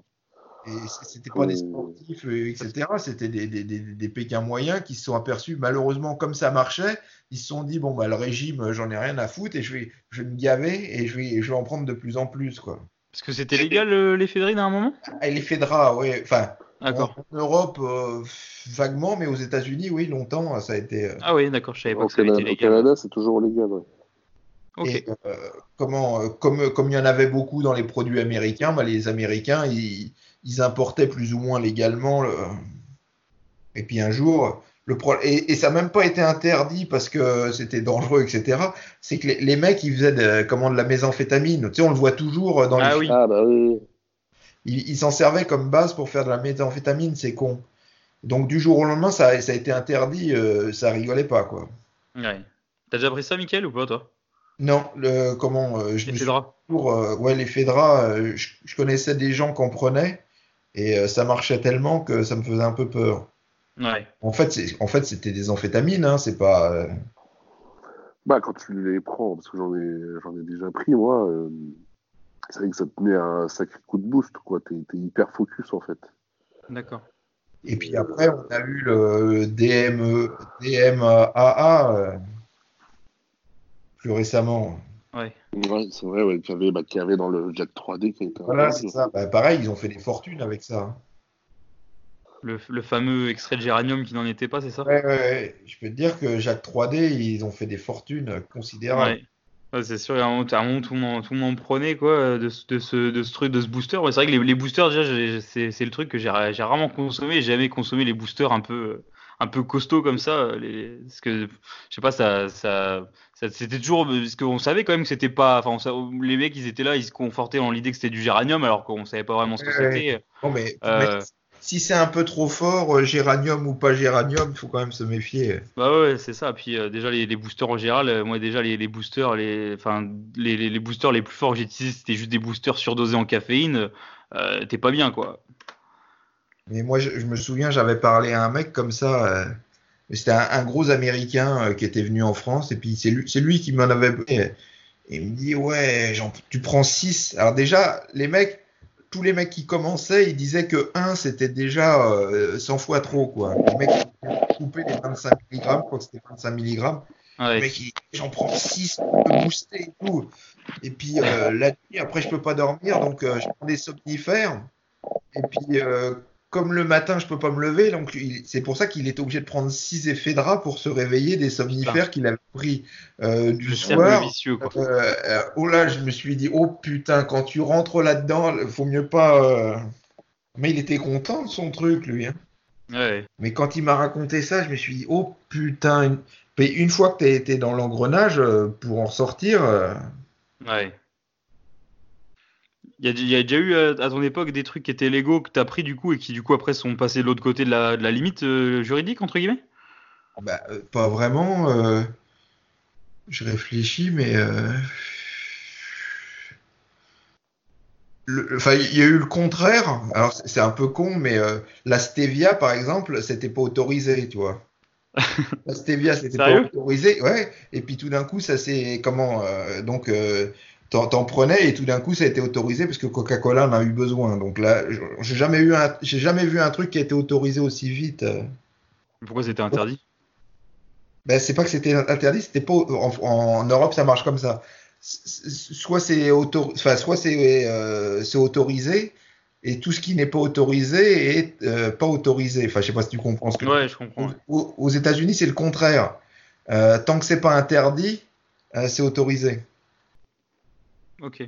Et c'était pas des sportifs, euh, etc. C'était des, des, des, Pékins moyens qui se sont aperçus, malheureusement, comme ça marchait, ils se sont dit bon, bah, le régime, j'en ai rien à foutre et je vais, je vais me gaver et je vais, je vais en prendre de plus en plus. Quoi. Parce que c'était légal l'effet de à un moment? Ah, L'effet de rat, oui. Enfin, en, Europe, euh, vaguement, mais aux États-Unis, oui, longtemps, ça a été. Euh, ah oui, d'accord, je savais pas que ça légal. Au Canada, c'est toujours légal, oui. Et, euh, comment, comme, comme il y en avait beaucoup dans les produits américains, bah, les Américains, ils, ils, importaient plus ou moins légalement. Le... Et puis un jour, le pro... et, et, ça n'a même pas été interdit parce que c'était dangereux, etc. C'est que les, les, mecs, ils faisaient de, comment, de la mésamphétamine. Tu sais, on le voit toujours dans ah les. Oui. Ah bah oui. Ils s'en servaient comme base pour faire de la méthamphétamine, c'est con. Donc du jour au lendemain, ça, ça a été interdit, euh, ça rigolait pas quoi. Ouais. T'as déjà pris ça, Mickaël, ou pas toi? Non, le comment euh, je Les Pour, euh, ouais, les Fedra, je, je, connaissais des gens qui en prenaient et ça marchait tellement que ça me faisait un peu peur. Ouais. En fait, c'est en fait c'était des amphétamines, hein, c'est pas. Bah quand tu les prends, parce que j'en ai j'en ai déjà pris moi c'est vrai que ça te met un sacré coup de boost, quoi. T'es es hyper focus, en fait. D'accord. Et puis après, on a eu le DME, DMAA euh, plus récemment. Ouais. ouais c'est vrai, ouais, qu'il y, avait, bah, y avait dans le Jack 3D. Qui était voilà, c'est ça. Bah, pareil, ils ont fait des fortunes avec ça. Hein. Le, le, fameux extrait de géranium qui n'en était pas, c'est ça? Ouais, ouais, Je peux te dire que Jack 3D, ils ont fait des fortunes considérables. Ouais c'est sûr, à un moment, tout, le monde, tout le monde prenait quoi, de, de, ce, de ce truc, de ce booster. c'est vrai que les, les boosters, déjà, c'est le truc que j'ai rarement consommé. J'ai jamais consommé les boosters un peu, un peu costauds comme ça. Les, parce que, je sais pas, ça, ça, c'était toujours. Parce qu'on savait quand même que c'était pas. Enfin, les mecs, ils étaient là, ils se confortaient dans l'idée que c'était du géranium, alors qu'on savait pas vraiment ce que c'était. Non, mais, euh, si c'est un peu trop fort, euh, géranium ou pas géranium, il faut quand même se méfier. Bah ouais, c'est ça. Puis euh, déjà les, boosters en général, euh, moi déjà les, boosters, les, enfin les, les, boosters les plus forts que j'ai utilisés, c'était juste des boosters surdosés en caféine. T'es pas bien quoi. Mais moi, je, me souviens, j'avais parlé à un mec comme ça. C'était un, gros Américain qui était venu en France et puis c'est lui, lui qui m'en avait. Et, il me dit ouais, tu prends 6. Alors déjà, les mecs, tous les mecs qui commençaient, ils disaient que 1 c'était déjà 100 fois trop quoi. Les mecs coupaient les 25 mg, je crois que c'était 25 mg. Ouais. j'en prends 6 pour me booster et tout. Et puis euh, la nuit, après, je peux pas dormir, donc euh, je prends des somnifères. Et puis, euh, comme le matin, je peux pas me lever, donc c'est pour ça qu'il est obligé de prendre 6 effets de pour se réveiller des somnifères qu'il avait pris du soir. Vicieux, quoi. oh là, je me suis dit, oh putain, quand tu rentres là-dedans, faut mieux pas. Mais il était content de son truc, lui. Hein. Ouais. Mais quand il m'a raconté ça, je me suis dit, oh putain, mais une fois que tu as été dans l'engrenage, euh, pour en sortir. Euh, ouais. Il y, a, déjà eu euh, à ton époque des trucs qui étaient légaux que tu as pris du coup et qui du coup après sont passés de l'autre côté de la, limite juridique entre guillemets? Bah, Pas vraiment. Je réfléchis, mais. Enfin, il y a eu le contraire. Alors, c'est un peu con, mais la stevia, par exemple, c'était pas autorisé, tu vois. [laughs] La stevia, c'était pas autorisé. Ouais. Et puis tout d'un coup, ça c'est comment euh, donc euh, t'en prenais et tout d'un coup ça a été autorisé parce que Coca-Cola en a eu besoin. Donc là, j'ai jamais eu un, j'ai jamais vu un truc qui a été autorisé aussi vite. Euh. Pourquoi c'était interdit? Ben c'est pas que c'était interdit, c'était pas en, Europe ça marche comme ça. Soit c'est auto, enfin soit c'est c'est autorisé et tout ce qui n'est pas autorisé est euh, pas autorisé. Enfin, je sais pas si tu comprends ce que. Ouais, je comprends. Aux, États-Unis, c'est le contraire. Euh, tant que c'est pas interdit, euh, c'est autorisé. Ok.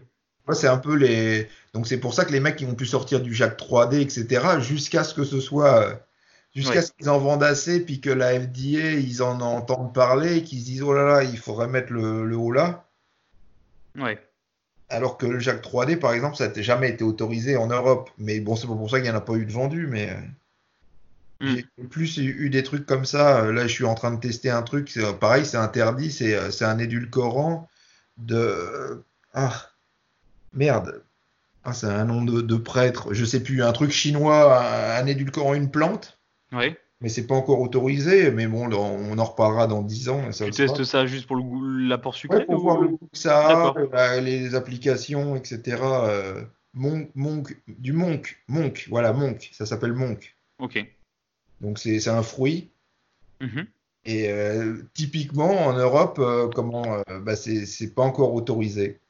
c'est un peu les. Donc c'est pour ça que les mecs qui vont plus sortir du Jack 3D, etc., jusqu'à ce que ce soit, jusqu'à ce qu'ils en vendent assez, puis que la FDA, ils en entendent parler, qu'ils se disent oh là là, il faudrait mettre le, le haut là. Ouais alors que le Jack 3D, par exemple, ça n'a jamais été autorisé en Europe. Mais bon, c'est pas pour ça qu'il n'y en a pas eu de vendu, mais euh, hmm. j'ai plus eu des trucs comme ça. Là, je suis en train de tester un truc, pareil, c'est interdit, c'est euh, un édulcorant de... Ah, merde. Ah, c'est un nom de, prêtre, je sais plus, un truc chinois, un, édulcorant, une plante. Oui mais c'est pas encore autorisé. Mais bon, on en reparlera dans 10 ans. tu testes ça juste pour le goût, l'apport sucré Pour voir le goût que ça a, les applications, etc. Euh, monk, du monk, monk, voilà, monk, ça s'appelle monk. Ok. Donc c'est un fruit. Mm-hmm. Et euh, typiquement en Europe, euh, comment, bah, c'est pas encore autorisé.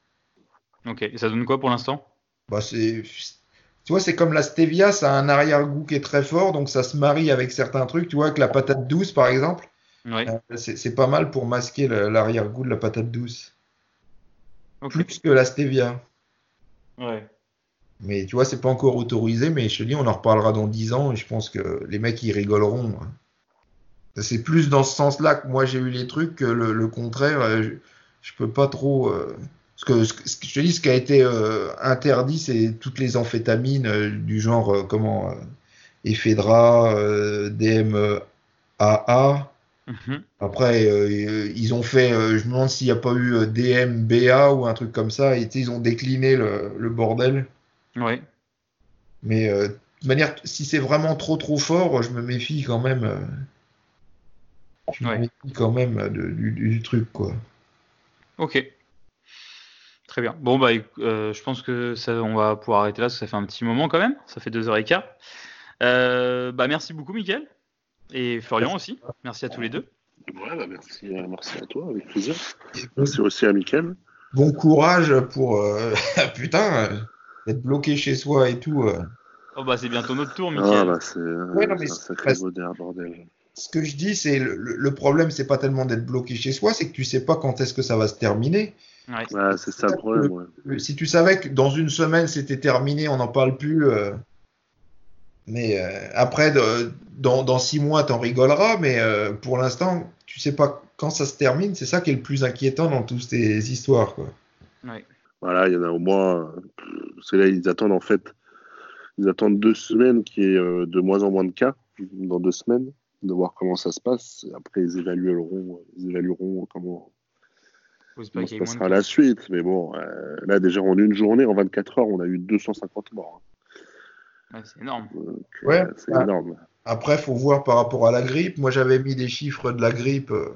Ok. Et ça donne quoi pour l'instant? Bah, c'est tu vois, c'est comme la stevia, ça a un arrière-goût qui est très fort, donc ça se marie avec certains trucs. Tu vois, avec la patate douce, par exemple, euh, c'est pas mal pour masquer l'arrière-goût de la patate douce. Plus que la stevia. Ouais. Mais tu vois, c'est pas encore autorisé, mais je te dis, on en reparlera dans 10 ans et je pense que les mecs, ils rigoleront. C'est plus dans ce sens-là que moi j'ai eu les trucs que le, contraire. Euh, je, peux pas trop. Euh, que, ce que je te dis, ce qui a été euh, interdit, c'est toutes les amphétamines euh, du genre euh, comment ephedra, DMAA. Mhm. Après, ils ont fait, je me demande s'il n'y a pas eu DMBA ou un truc comme ça. Et ils ont décliné le, bordel. Oui. Mais de manière, si c'est vraiment trop trop fort, je me méfie quand même. je me méfie quand même du, du, truc, quoi. Ok. Très bien. Bon, bah, euh, je pense que ça, on va pouvoir arrêter là, parce que ça fait un petit moment quand même. Ça fait deux heures et quart. Euh, bah, merci beaucoup, Mickaël. Et Florian aussi. Merci à tous les deux. Ouais, bah, merci, euh, merci à toi, avec plaisir. Merci aussi à Mickaël. Bon courage pour. [laughs] putain, être bloqué chez soi et tout. Oh, bah, c'est bientôt notre tour, Mickaël. Ah, bah, c'est ouais, un sacré bordel ce que je dis, c'est le, le, problème, c'est pas tellement d'être bloqué chez soi, c'est que tu sais pas quand est-ce que ça va se terminer. Ouais, c'est ça le problème. Si tu savais que dans une semaine c'était terminé, on n'en parle plus. Euh, mais euh, après, dans, dans, six mois, t'en rigoleras. Mais euh, pour l'instant, tu sais pas quand ça se termine. C'est ça qui est le plus inquiétant dans toutes ces histoires. Quoi. Voilà, il y en a au moins. C'est là, ils attendent en fait. Ils attendent deux semaines qui est de moins en moins de cas dans deux semaines, de voir comment ça se passe. Après, ils évalueront, ils évalueront comment ça sera la suite, mais bon, euh, là déjà en une journée, en 24 heures, on a eu 250 morts. Hein. c'est énorme. ouais, c'est énorme. Après, faut voir par rapport à la grippe. Moi, j'avais mis des chiffres de la grippe. Euh,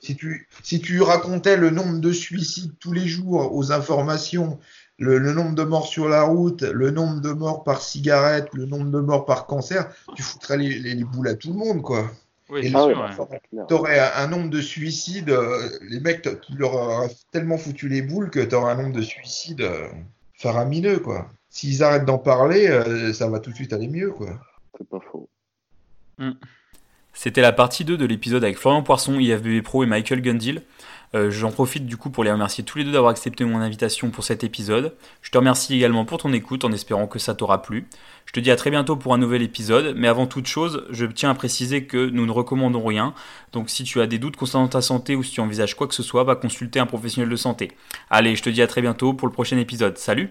si tu, si tu racontais le nombre de suicides tous les jours aux informations, le, nombre de morts sur la route, le nombre de morts par cigarette, le nombre de morts par cancer, tu foutrais les, les, boules à tout le monde, quoi. Oui, tu aurais un, nombre de suicides, euh, les mecs, tu leur aurais tellement foutu les boules que tu aurais un nombre de suicides euh, faramineux, quoi. S'ils arrêtent d'en parler, euh, ça va tout de suite aller mieux, quoi. C'est pas faux. Mm. C'était la partie 2 de l'épisode avec Florian Poisson, IFBB Pro et Michael Gundil. Euh, j'en profite du coup pour les remercier tous les deux d'avoir accepté mon invitation pour cet épisode. Je te remercie également pour ton écoute en espérant que ça t'aura plu. Je te dis à très bientôt pour un nouvel épisode, mais avant toute chose, je tiens à préciser que nous ne recommandons rien. Donc si tu as des doutes concernant ta santé ou si tu envisages quoi que ce soit, va consulter un professionnel de santé. Allez, je te dis à très bientôt pour le prochain épisode. Salut